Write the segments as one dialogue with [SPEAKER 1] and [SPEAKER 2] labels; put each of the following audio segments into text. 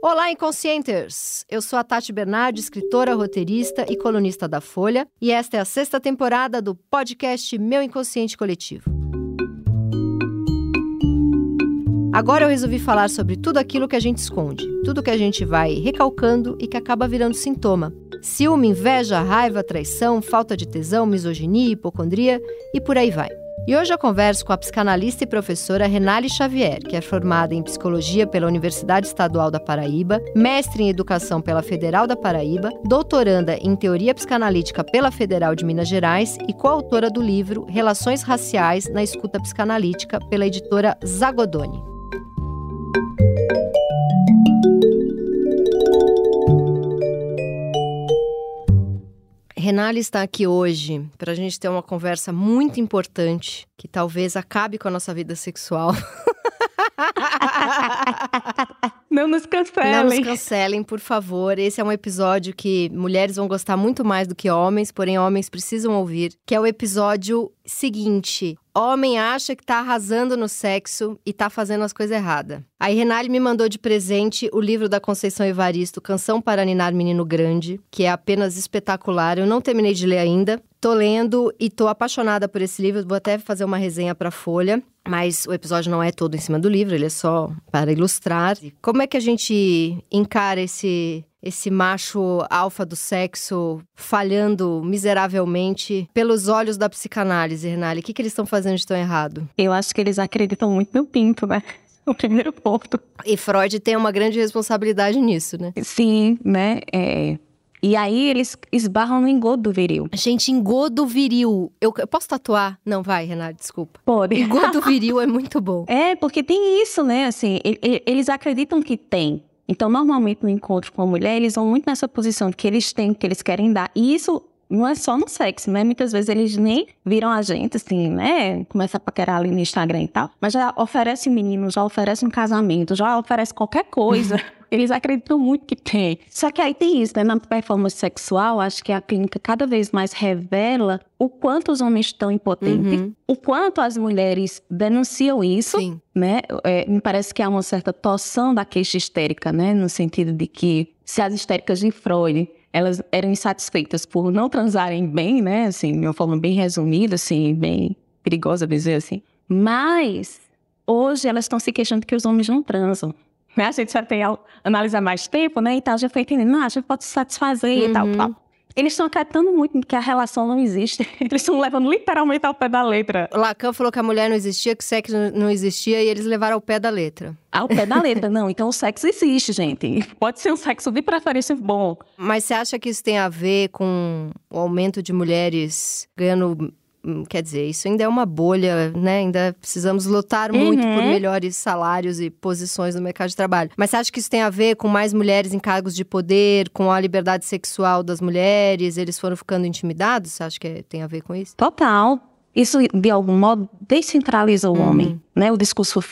[SPEAKER 1] Olá, inconscienters! Eu sou a Tati Bernardi, escritora, roteirista e colunista da Folha, e esta é a sexta temporada do podcast Meu Inconsciente Coletivo. Agora eu resolvi falar sobre tudo aquilo que a gente esconde, tudo que a gente vai recalcando e que acaba virando sintoma. Ciúme, inveja, raiva, traição, falta de tesão, misoginia, hipocondria e por aí vai. E hoje eu converso com a psicanalista e professora Renale Xavier, que é formada em psicologia pela Universidade Estadual da Paraíba, mestre em educação pela Federal da Paraíba, doutoranda em teoria psicanalítica pela Federal de Minas Gerais e coautora do livro Relações Raciais na Escuta Psicanalítica pela editora Zagodoni. Renale está aqui hoje para a gente ter uma conversa muito importante que talvez acabe com a nossa vida sexual.
[SPEAKER 2] Não nos cancelem.
[SPEAKER 1] Não nos cancelem, por favor. Esse é um episódio que mulheres vão gostar muito mais do que homens, porém homens precisam ouvir, que é o episódio seguinte: Homem acha que tá arrasando no sexo e tá fazendo as coisas erradas. Aí Renale me mandou de presente o livro da Conceição Evaristo, Canção para Ninar Menino Grande, que é apenas espetacular. Eu não terminei de ler ainda. Tô lendo e tô apaixonada por esse livro. Vou até fazer uma resenha para Folha. Mas o episódio não é todo em cima do livro, ele é só para ilustrar. Como é que a gente encara esse esse macho alfa do sexo falhando miseravelmente pelos olhos da psicanálise, Renale? O que, que eles estão fazendo de tão errado?
[SPEAKER 2] Eu acho que eles acreditam muito no pinto, né? O primeiro ponto.
[SPEAKER 1] E Freud tem uma grande responsabilidade nisso, né?
[SPEAKER 2] Sim, né? É, e aí eles esbarram no engodo viril.
[SPEAKER 1] Gente, engodo viril. Eu, eu posso tatuar? Não, vai, Renato, desculpa.
[SPEAKER 2] Pode.
[SPEAKER 1] Engodo viril é muito bom.
[SPEAKER 2] É, porque tem isso, né? Assim, eles acreditam que tem. Então, normalmente no encontro com a mulher, eles vão muito nessa posição de que eles têm, que eles querem dar. E isso não é só no sexo, né? Muitas vezes eles nem viram a gente, assim, né? Começa a paquerar ali no Instagram e tal. Mas já oferece menino, já oferece um casamento, já oferece qualquer coisa. eles acreditam muito que tem. Só que aí tem isso, né? Na performance sexual, acho que a clínica cada vez mais revela o quanto os homens estão impotentes, uhum. o quanto as mulheres denunciam isso, Sim. né? É, me parece que há uma certa torção da queixa histérica, né? No sentido de que se as histéricas de Freud elas eram insatisfeitas por não transarem bem, né? Assim, de uma forma bem resumida, assim, bem perigosa dizer assim. Mas hoje elas estão se queixando que os homens não transam. Né? A gente já tem analisar mais tempo, né? E tal, já foi entendendo, não, a gente pode se satisfazer uhum. e tal, tal. Eles estão acreditando muito que a relação não existe. Eles estão levando literalmente ao pé da letra.
[SPEAKER 1] Lacan falou que a mulher não existia, que o sexo não existia, e eles levaram ao pé da letra.
[SPEAKER 2] Ao pé da letra, não. Então o sexo existe, gente. Pode ser um sexo de preferência bom.
[SPEAKER 1] Mas você acha que isso tem a ver com o aumento de mulheres ganhando quer dizer, isso ainda é uma bolha, né? Ainda precisamos lutar muito por uhum. melhores salários e posições no mercado de trabalho. Mas você acha que isso tem a ver com mais mulheres em cargos de poder, com a liberdade sexual das mulheres? Eles foram ficando intimidados? Você acha que tem a ver com isso?
[SPEAKER 2] Total. Isso, de algum modo, descentraliza o uhum. homem, né? O discurso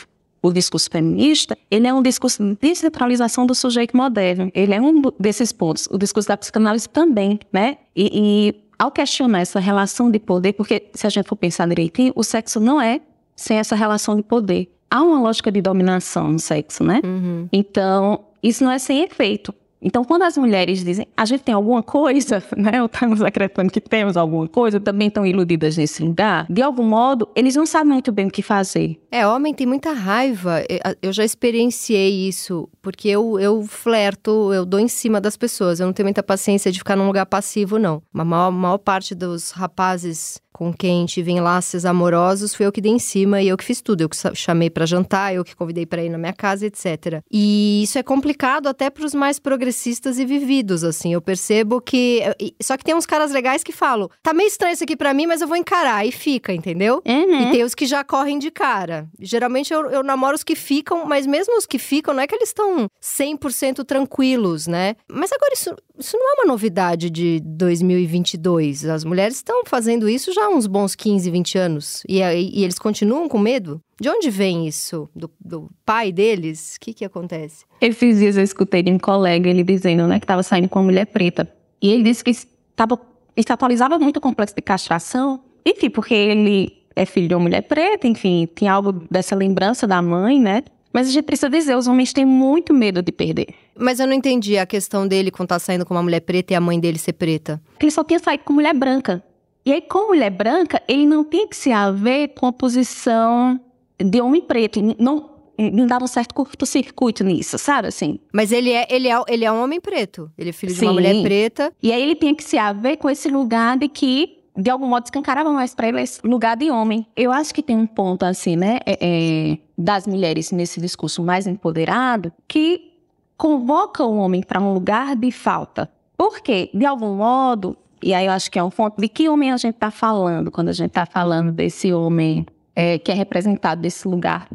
[SPEAKER 2] o discurso feminista, ele é um discurso de descentralização do sujeito moderno. Ele é um desses pontos. O discurso da psicanálise também, né? E, e ao questionar essa relação de poder, porque se a gente for pensar direitinho, o sexo não é sem essa relação de poder. Há uma lógica de dominação no sexo, né? Uhum. Então, isso não é sem efeito. Então, quando as mulheres dizem, a gente tem alguma coisa, né? Ou estamos acreditando que temos alguma coisa, também estão iludidas nesse lugar, de algum modo, eles não sabem muito bem o que fazer.
[SPEAKER 1] É, homem tem muita raiva. Eu já experienciei isso, porque eu, eu flerto, eu dou em cima das pessoas. Eu não tenho muita paciência de ficar num lugar passivo, não. A maior, maior parte dos rapazes com quem tive enlaces amorosos, fui eu que dei em cima e eu que fiz tudo. Eu que chamei para jantar, eu que convidei para ir na minha casa, etc. E isso é complicado até para os mais progressistas e vividos, assim. Eu percebo que. Só que tem uns caras legais que falam: tá meio estranho isso aqui para mim, mas eu vou encarar. E fica, entendeu? Uhum. E tem os que já correm de cara. Geralmente eu, eu namoro os que ficam, mas mesmo os que ficam, não é que eles estão 100% tranquilos, né? Mas agora isso, isso não é uma novidade de 2022. As mulheres estão fazendo isso já uns bons 15, 20 anos. E, e eles continuam com medo? De onde vem isso? Do, do pai deles? O que que acontece?
[SPEAKER 2] Esses dias eu escutei de um colega, ele dizendo, né, que estava saindo com uma mulher preta. E ele disse que estava, ele atualizava muito o complexo de castração. Enfim, porque ele é filho de uma mulher preta, enfim, tinha algo dessa lembrança da mãe, né? Mas a gente precisa dizer, os homens têm muito medo de perder.
[SPEAKER 1] Mas eu não entendi a questão dele quando tá saindo com uma mulher preta e a mãe dele ser preta.
[SPEAKER 2] Ele só tinha saído com mulher branca. E aí, com mulher branca, ele não tinha que se haver com a posição de homem preto. Não, não dava um certo curto-circuito nisso, sabe assim?
[SPEAKER 1] Mas ele é, ele é, ele é um homem preto. Ele é filho de uma
[SPEAKER 2] Sim.
[SPEAKER 1] mulher preta.
[SPEAKER 2] E aí ele tinha que se haver com esse lugar de que, de algum modo, escancarava mais pra ele esse lugar de homem. Eu acho que tem um ponto, assim, né, é- é, das mulheres nesse discurso mais empoderado, que convoca o homem para um lugar de falta. Porque, de algum modo, e aí eu acho que é um ponto de que homem a gente está falando quando a gente está falando desse homem é, que é representado desse lugar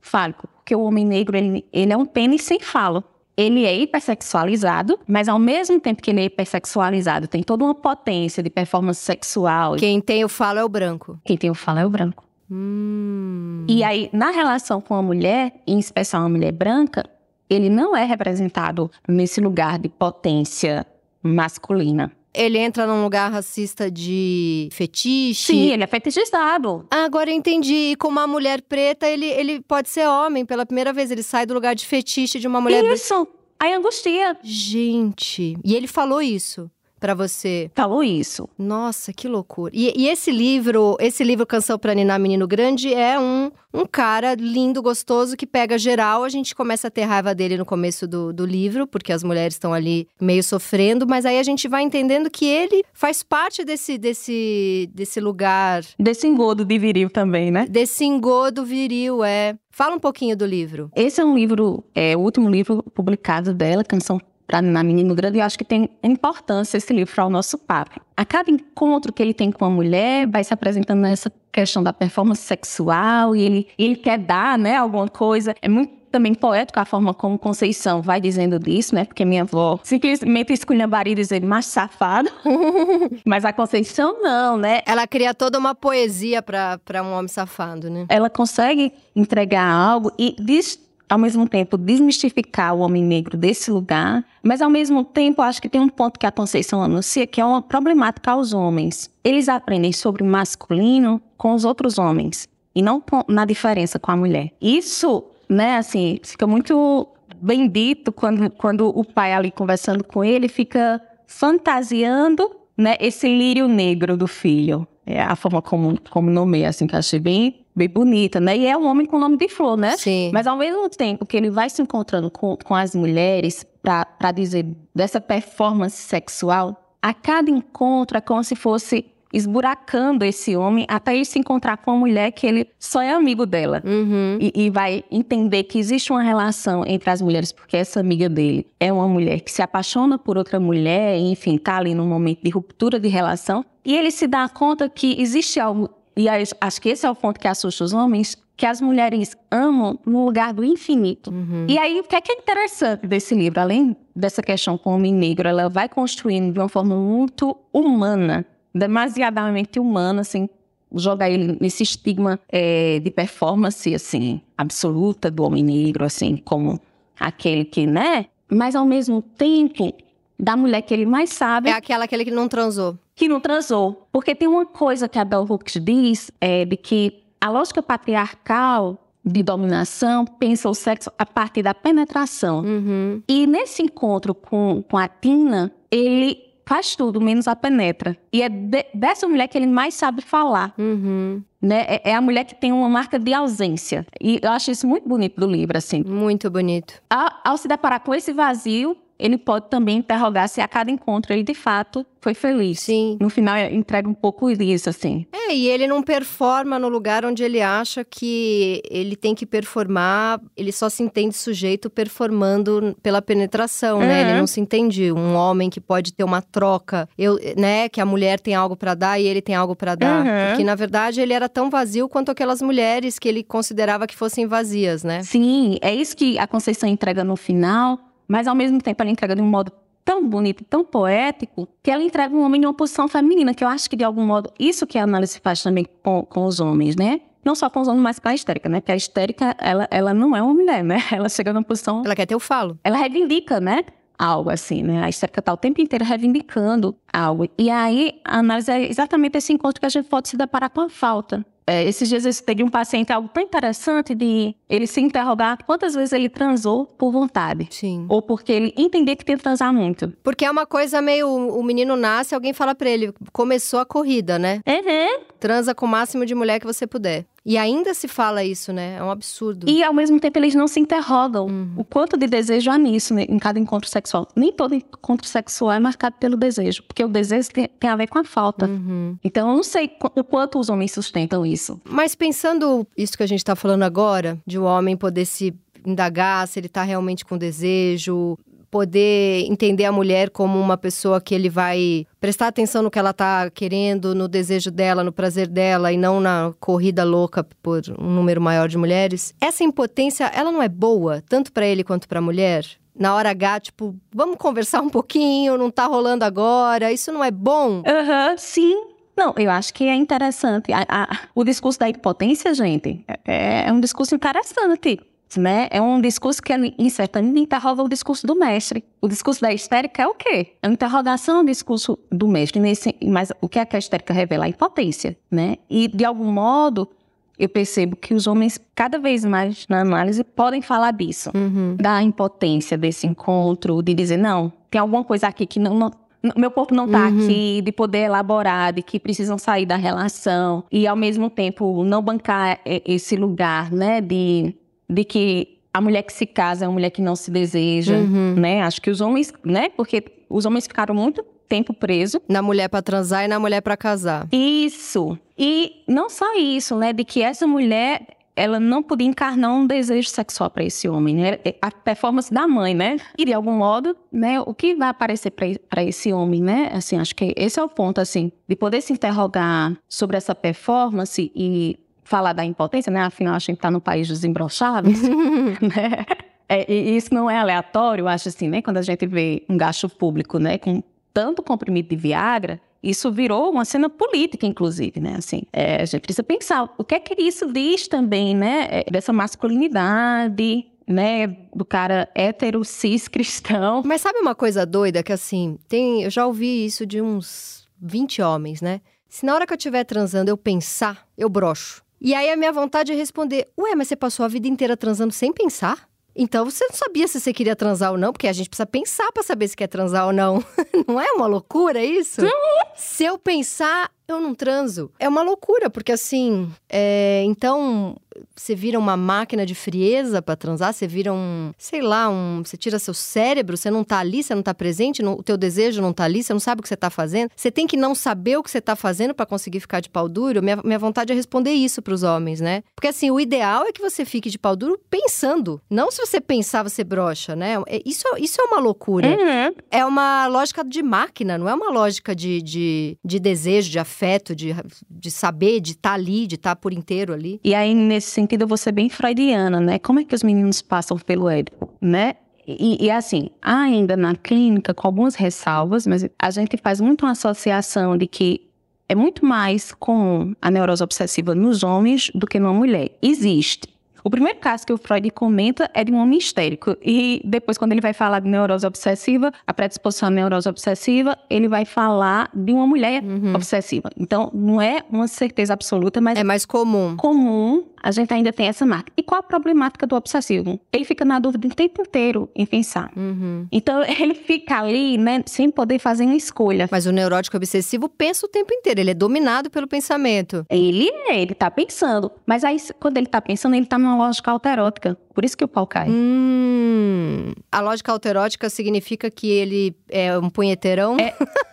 [SPEAKER 2] fálico. Porque o homem negro, ele, ele é um pênis sem falo. Ele é hipersexualizado, mas ao mesmo tempo que ele é hipersexualizado, tem toda uma potência de performance sexual.
[SPEAKER 1] Quem tem o falo é o branco.
[SPEAKER 2] Quem tem o falo é o branco.
[SPEAKER 1] Hum.
[SPEAKER 2] E aí, na relação com a mulher, em especial a mulher branca, ele não é representado nesse lugar de potência masculina.
[SPEAKER 1] Ele entra num lugar racista de fetiche.
[SPEAKER 2] Sim, ele é fetichizado.
[SPEAKER 1] Ah, agora eu entendi. E com uma mulher preta, ele, ele pode ser homem. Pela primeira vez, ele sai do lugar de fetiche de uma mulher.
[SPEAKER 2] Isso. Aí angustia.
[SPEAKER 1] Gente. E ele falou isso pra você.
[SPEAKER 2] Falou isso.
[SPEAKER 1] Nossa, que loucura. E, e esse livro, esse livro Canção pra Ninar Menino Grande é um, um cara lindo, gostoso, que pega geral. A gente começa a ter raiva dele no começo do, do livro, porque as mulheres estão ali meio sofrendo, mas aí a gente vai entendendo que ele faz parte desse, desse, desse lugar,
[SPEAKER 2] Desse engodo de viril também, né?
[SPEAKER 1] desse engodo viril, é. Fala um pouquinho do livro.
[SPEAKER 2] Esse é um livro, é o último livro publicado dela, Canção para na Menino Grande, e eu acho que tem importância esse livro para o nosso papo. A cada encontro que ele tem com a mulher, vai se apresentando nessa questão da performance sexual, e ele, ele quer dar, né, alguma coisa. É muito também poético a forma como Conceição vai dizendo disso, né? Porque minha avó simplesmente esculhambaria e dizer macho safado. Mas a Conceição não, né?
[SPEAKER 1] Ela cria toda uma poesia pra um homem safado, né?
[SPEAKER 2] ela consegue entregar algo e des- ao mesmo tempo desmistificar o homem negro desse lugar, mas ao mesmo tempo acho que tem um ponto que a Conceição anuncia que é uma problemática aos homens. Eles aprendem sobre o masculino com os outros homens e não na diferença com a mulher. Isso, né, assim, fica muito bem dito quando, quando o pai ali conversando com ele fica fantasiando, né, esse lírio negro do filho. É a forma como, como nomeia, assim, que eu achei bem, bem bonita, né? E é um homem com nome de flor, né?
[SPEAKER 1] Sim.
[SPEAKER 2] Mas ao mesmo tempo que ele vai se encontrando com, com as mulheres para dizer dessa performance sexual, a cada encontro é como se fosse esburacando esse homem até ele se encontrar com uma mulher que ele só é amigo dela.
[SPEAKER 1] Uhum.
[SPEAKER 2] E, e vai entender que existe uma relação entre as mulheres, porque essa amiga dele é uma mulher que se apaixona por outra mulher, e, enfim, tá ali num momento de ruptura de relação. E ele se dá conta que existe algo, e acho que esse é o ponto que assusta os homens, que as mulheres amam no lugar do infinito. E aí, o que é, que é interessante desse livro? Além dessa questão com o homem negro, ela vai construindo de uma forma muito humana, demasiadamente humana, assim, jogar ele nesse estigma é, de performance, assim, absoluta do homem negro, assim, como aquele que, né? Mas ao mesmo tempo, da mulher que ele mais sabe
[SPEAKER 1] É aquela aquele que não transou.
[SPEAKER 2] que não transou. Porque tem uma coisa que a Bell Hooks diz, é, de que a lógica patriarcal de dominação pensa o sexo a partir da penetração.
[SPEAKER 1] Uhum.
[SPEAKER 2] E nesse encontro com, com a Tina, ele faz tudo, menos a penetra. E é de- dessa mulher que ele mais sabe falar.
[SPEAKER 1] Uhum.
[SPEAKER 2] Né? É, é a mulher que tem uma marca de ausência. E eu acho isso muito bonito do livro, assim.
[SPEAKER 1] Muito bonito.
[SPEAKER 2] Ao, ao se deparar com esse vazio, ele pode também interrogar se a cada encontro ele de fato foi feliz.
[SPEAKER 1] Sim.
[SPEAKER 2] No final, entrega um pouco disso, assim.
[SPEAKER 1] É, e ele não performa no lugar onde ele acha que ele tem que performar, ele só se entende sujeito performando pela penetração, né?
[SPEAKER 2] Uhum.
[SPEAKER 1] Ele não se entende um homem que pode ter uma troca, eu, né, que a mulher tem algo pra dar e ele tem algo pra dar,
[SPEAKER 2] Uhum.
[SPEAKER 1] porque na verdade ele era tão vazio quanto aquelas mulheres que ele considerava que fossem vazias, né?
[SPEAKER 2] Sim, é isso que a Conceição entrega no final, mas ao mesmo tempo ela entrega de um modo tão bonito, tão poético, que ela entrega um homem em uma posição feminina, que eu acho que de algum modo, isso que a análise faz também com, com os homens, né? Não só com os homens, mas com a histérica, né? Porque a histérica, ela, ela não é uma mulher, né? Ela chega numa posição
[SPEAKER 1] Ela quer ter o falo.
[SPEAKER 2] ela reivindica, né? Algo assim, né? A histérica tá o tempo inteiro reivindicando algo. E aí, a análise é exatamente esse encontro que a gente pode se deparar com a falta. É, esses dias eu estudei um paciente algo tão interessante de ele se interrogar quantas vezes ele transou por vontade.
[SPEAKER 1] Sim.
[SPEAKER 2] Ou porque ele entender que tem que transar muito.
[SPEAKER 1] Porque é uma coisa meio. O menino nasce, alguém fala pra ele: começou a corrida, né?
[SPEAKER 2] Uhum.
[SPEAKER 1] Transa com o máximo de mulher que você puder. E ainda se fala isso, né? É um absurdo.
[SPEAKER 2] E ao mesmo tempo eles não se interrogam
[SPEAKER 1] Uhum.
[SPEAKER 2] o quanto de desejo há nisso, né, em cada encontro sexual. Nem todo encontro sexual é marcado pelo desejo, porque o desejo tem, tem a ver com a falta.
[SPEAKER 1] Uhum.
[SPEAKER 2] Então eu não sei o quanto os homens sustentam isso.
[SPEAKER 1] Mas pensando isso que a gente tá falando agora, de o homem poder se indagar se ele tá realmente com desejo, poder entender a mulher como uma pessoa que ele vai prestar atenção no que ela tá querendo, no desejo dela, no prazer dela e não na corrida louca por um número maior de mulheres. Essa impotência, ela não é boa tanto pra ele quanto pra mulher? Na hora H, tipo, vamos conversar um pouquinho, não tá rolando agora, isso não é bom?
[SPEAKER 2] Aham, sim. Não, eu acho que é interessante. A- a- o discurso da impotência, gente, é, é um discurso interessante. Né? É um discurso que, em certa medida, interroga o discurso do mestre. O discurso da histérica é o quê? É uma interrogação ao discurso do mestre. Nesse, mas o que é que a histérica revela? A impotência, né? E, de algum modo, eu percebo que os homens, cada vez mais na análise, podem falar disso
[SPEAKER 1] Uhum.
[SPEAKER 2] da impotência desse encontro, de dizer, não, tem alguma coisa aqui que não. não meu corpo não tá
[SPEAKER 1] Uhum.
[SPEAKER 2] aqui, de poder elaborar, de que precisam sair da relação, e ao mesmo tempo não bancar esse lugar, né, de, de que a mulher que se casa é uma mulher que não se deseja,
[SPEAKER 1] Uhum.
[SPEAKER 2] né? Acho que os homens, né, porque os homens ficaram muito tempo presos.
[SPEAKER 1] Na mulher pra transar e na mulher pra casar.
[SPEAKER 2] Isso. E não só isso, né, de que essa mulher ela não podia encarnar um desejo sexual para esse homem, né? A performance da mãe, né? E de algum modo, né, o que vai aparecer para esse homem, né? Assim, acho que esse é o ponto assim, de poder se interrogar sobre essa performance e falar da impotência, né? Afinal, a gente está no país dos embroxados, né? É, e isso não é aleatório, eu acho assim, né? Quando a gente vê um gasto público, né, com tanto comprimido de Viagra, isso virou uma cena política, inclusive, né? Assim, é, a gente precisa pensar o que é que isso diz também, né? é, Dessa masculinidade, né? Do cara hétero, cis, cristão.
[SPEAKER 1] Mas sabe uma coisa doida que assim, tem, eu já ouvi isso de uns 20 homens, né? Se na hora que eu estiver transando eu pensar, eu broxo. E aí a minha vontade é responder: "Ué, mas você passou a vida inteira transando sem pensar?" Então você não sabia se você queria transar ou não, porque a gente precisa pensar pra saber se quer transar ou não. não é uma loucura isso? se eu pensar, eu não transo. É uma loucura, porque assim, é, então você vira uma máquina de frieza pra transar, você vira um, sei lá, um, você tira seu cérebro, você não tá ali, você não tá presente, não- o teu desejo não tá ali, você não sabe o que você tá fazendo. Você tem que não saber o que você tá fazendo pra conseguir ficar de pau duro. Minha, minha vontade é responder isso pros homens, né? Porque assim, o ideal é que você fique de pau duro pensando. Não se você pensar, você brocha, né? É- Isso, isso é uma loucura.
[SPEAKER 2] Uhum.
[SPEAKER 1] É uma lógica de máquina, não é uma lógica de, de, de desejo, de afeto, de, de saber, de estar ali, de estar por inteiro ali.
[SPEAKER 2] E aí, nesse sentido, eu vou ser bem freudiana, né? Como é que os meninos passam pelo Édipo, né? E, e assim, ainda na clínica, com algumas ressalvas, mas a gente faz muito uma associação de que é muito mais comum a neurose obsessiva nos homens do que numa mulher. Existe. O primeiro caso que o Freud comenta é de um homem histérico. E depois, quando ele vai falar de neurose obsessiva, a predisposição à neurose obsessiva, ele vai falar de uma mulher obsessiva. Então, não é uma certeza absoluta, mas
[SPEAKER 1] É mais comum.
[SPEAKER 2] comum, a gente ainda tem essa marca. E qual a problemática do obsessivo? Ele fica na dúvida o tempo inteiro em pensar.
[SPEAKER 1] Uhum.
[SPEAKER 2] Então, ele fica ali, né, sem poder fazer uma escolha.
[SPEAKER 1] Mas o neurótico obsessivo pensa o tempo inteiro, ele é dominado pelo pensamento.
[SPEAKER 2] Ele é, ele tá pensando. Mas aí, quando ele tá pensando, ele tá numa lógica alterótica. Por isso que o pau cai.
[SPEAKER 1] Hum. A lógica autoerótica significa que ele é um punheteirão?
[SPEAKER 2] É.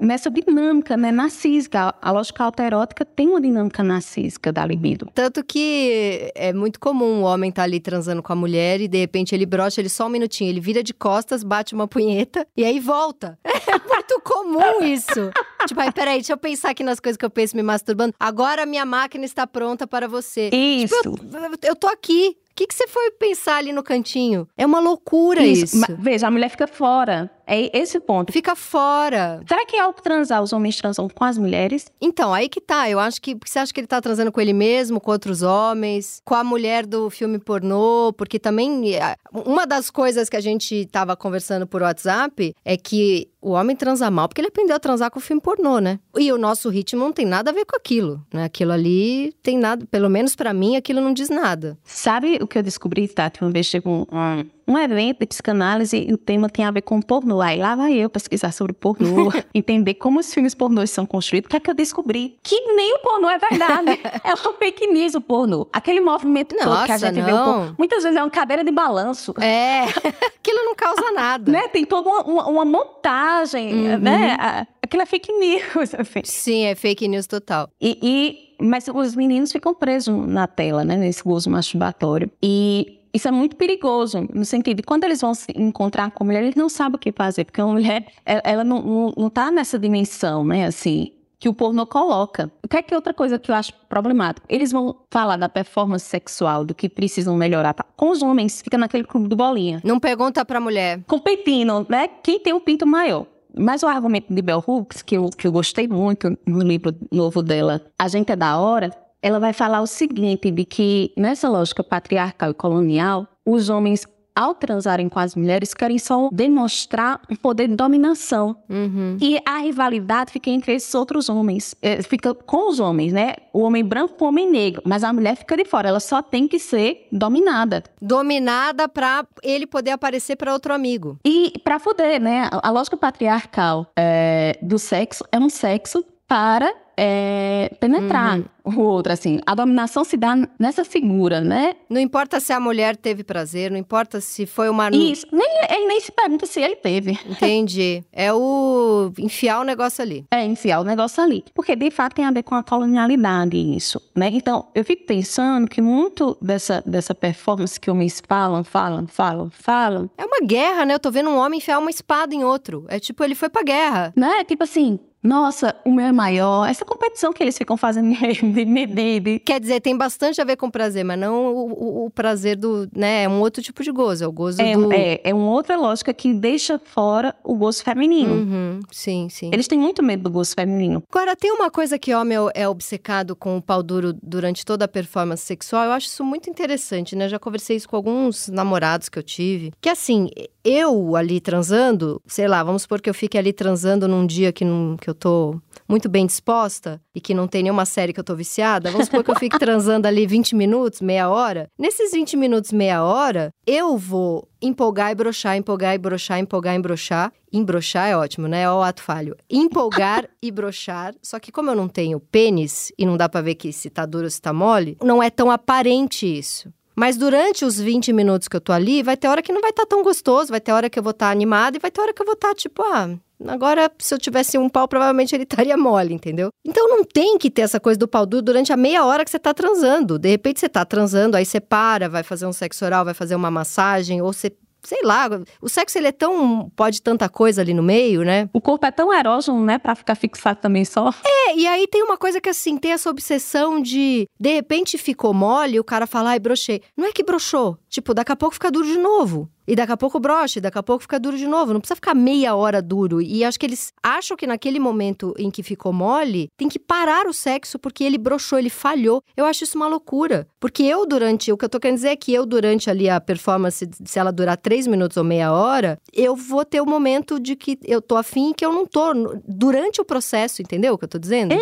[SPEAKER 2] Nessa dinâmica, né, narcísica. A lógica alterótica tem uma dinâmica narcísica da libido.
[SPEAKER 1] Tanto que é muito comum o homem estar ali transando com a mulher e de repente ele brocha, ele só um minutinho, ele vira de costas, bate uma punheta e aí volta. É muito comum isso. tipo, aí, peraí, deixa eu pensar aqui nas coisas que eu penso me masturbando. Agora a minha máquina está pronta para você.
[SPEAKER 2] Isso.
[SPEAKER 1] Eu, eu tô aqui. O que, que você foi pensar ali no cantinho? É uma loucura isso.
[SPEAKER 2] Ma- Veja, a mulher fica fora. É esse o ponto.
[SPEAKER 1] Fica fora.
[SPEAKER 2] Será que ao transar, os homens transam com as mulheres?
[SPEAKER 1] Então, aí que tá. Eu acho que. Você acha que ele tá transando com ele mesmo, com outros homens, com a mulher do filme pornô? Porque também. é, Uma das coisas que a gente tava conversando por WhatsApp é que o homem transa mal porque ele aprendeu a transar com o filme pornô, né? E o nosso ritmo não tem nada a ver com aquilo, né? Aquilo ali tem nada, pelo menos pra mim, aquilo não diz nada.
[SPEAKER 2] Sabe o que eu descobri, Tati? Uma vez chegou um, um, um evento de psicanálise e o tema tem a ver com pornô. Aí lá vai eu pesquisar sobre pornô, entender como os filmes pornôs são construídos. O que é que eu descobri? Que nem o pornô é verdade. é uma fake news o pornô. Aquele movimento todo que a
[SPEAKER 1] Nossa,
[SPEAKER 2] gente vê o
[SPEAKER 1] não.
[SPEAKER 2] pornô. Muitas vezes é uma cadeira de balanço.
[SPEAKER 1] É, aquilo não causa nada.
[SPEAKER 2] Né? Tem toda uma, uma- uma montagem,
[SPEAKER 1] Uhum.
[SPEAKER 2] né? Aquilo é fake news, assim.
[SPEAKER 1] Sim, é fake news total.
[SPEAKER 2] E, e- mas os meninos ficam presos na tela, né? Nesse gozo masturbatório. E isso é muito perigoso, no sentido de quando eles vão se encontrar com a mulher, eles não sabem o que fazer, porque a mulher, ela, não, não, não tá nessa dimensão, né? Assim, que o pornô coloca. O que é que é outra coisa que eu acho problemático? Eles vão falar da performance sexual, do que precisam melhorar. tá? Com os homens, fica naquele clube do bolinha
[SPEAKER 1] Não pergunta pra mulher.
[SPEAKER 2] competindo, né? Quem tem um pinto maior. Mas o argumento de Bell Hooks, que eu, que eu gostei muito no livro novo dela, A Gente é da Hora, ela vai falar o seguinte, de que nessa lógica patriarcal e colonial, os homens, ao transarem com as mulheres, querem só demonstrar um poder de dominação.
[SPEAKER 1] Uhum.
[SPEAKER 2] E a rivalidade fica entre esses outros homens. É, fica com os homens, né? O homem branco com o homem negro. Mas a mulher fica de fora. Ela só tem que ser dominada.
[SPEAKER 1] Dominada pra ele poder aparecer pra outro amigo.
[SPEAKER 2] E pra foder, né? A a lógica patriarcal é, do sexo é um sexo para é, penetrar o outro, assim. A dominação se dá nessa figura, né?
[SPEAKER 1] Não importa se a mulher teve prazer, não importa se foi uma.
[SPEAKER 2] Isso. Nem, ele nem se pergunta se ele teve.
[SPEAKER 1] Entendi. É o enfiar o negócio ali.
[SPEAKER 2] É enfiar o negócio ali. Porque, de fato, tem a ver com a colonialidade isso, né? Então, eu fico pensando que muito dessa, dessa performance que homens falam, falam, falam, falam,
[SPEAKER 1] É uma guerra, né? Eu tô vendo um homem enfiar uma espada em outro. É tipo, ele foi pra guerra.
[SPEAKER 2] né? Tipo assim, nossa, o meu é maior. Essa competição que eles ficam fazendo de
[SPEAKER 1] Quer dizer, tem bastante a ver com prazer, mas não o, o- o prazer do. né? É um outro tipo de gozo. É o gozo
[SPEAKER 2] É,
[SPEAKER 1] do.
[SPEAKER 2] é, é uma outra lógica que deixa fora o gosto feminino.
[SPEAKER 1] Uhum, sim, sim.
[SPEAKER 2] Eles têm muito medo do gosto feminino.
[SPEAKER 1] Agora, tem uma coisa que homem é obcecado com o pau duro durante toda a performance sexual. Eu acho isso muito interessante, né? Já conversei isso com alguns namorados que eu tive. Que assim, eu ali transando, sei lá, vamos supor que eu fique ali transando num dia que, não, que eu tô muito bem disposta e que não tem nenhuma série que eu tô viciada. Vamos supor que eu fique transando ali 20 minutos, meia hora. Nesses 20 minutos, meia hora, eu vou empolgar e broxar, empolgar e broxar, empolgar e broxar. Embroxar é ótimo, né? Ó o ato falho. Empolgar e broxar. Só que como eu não tenho pênis e não dá pra ver que se tá duro ou se tá mole, não é tão aparente isso. Mas durante os 20 minutos que eu tô ali, vai ter hora que não vai estar tão gostoso, vai ter hora que eu vou estar animada e vai ter hora que eu vou estar tipo, ah, agora se eu tivesse um pau, provavelmente ele estaria mole, entendeu? Então não tem que ter essa coisa do pau duro durante a meia hora que você tá transando. De repente você tá transando, aí você para, vai fazer um sexo oral, vai fazer uma massagem, ou você. Sei lá, o sexo ele é tão. pode tanta coisa ali no meio, né?
[SPEAKER 2] O corpo é tão erógeno, né? Pra ficar fixado também só.
[SPEAKER 1] É, e aí tem uma coisa que assim, tem essa obsessão de de repente ficou mole, o cara fala, ai, brochei. Não é que brochou. Tipo, daqui a pouco fica duro de novo. E daqui a pouco broche, daqui a pouco fica duro de novo. Não precisa ficar meia hora duro. E acho que eles acham que naquele momento em que ficou mole, tem que parar o sexo porque ele brochou, ele falhou. Eu acho isso uma loucura. Porque eu, durante. O que eu tô querendo dizer é que eu, durante ali a performance, se ela durar três minutos ou meia hora, eu vou ter o momento de que eu tô afim e que eu não tô. Durante o processo, entendeu o que eu tô dizendo?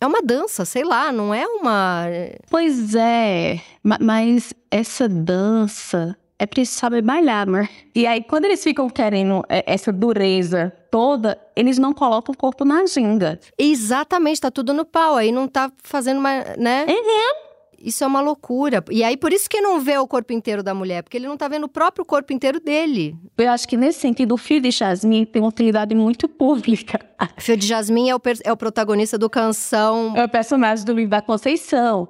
[SPEAKER 1] É uma dança, sei lá, não é uma.
[SPEAKER 2] Pois é, ma- mas essa dança é preciso saber bailar, né? E aí, quando eles ficam querendo é, essa dureza toda, eles não colocam o corpo na ginga.
[SPEAKER 1] Exatamente, tá tudo no pau. Aí não tá fazendo uma. né? Isso é uma loucura. E aí, por isso que não vê o corpo inteiro da mulher, porque ele não tá vendo o próprio corpo inteiro dele.
[SPEAKER 2] Eu acho que nesse sentido, o fio de jasmim tem uma utilidade muito pública.
[SPEAKER 1] Fio de Jasmim é o, é o protagonista do canção.
[SPEAKER 2] É o personagem do livro da Conceição.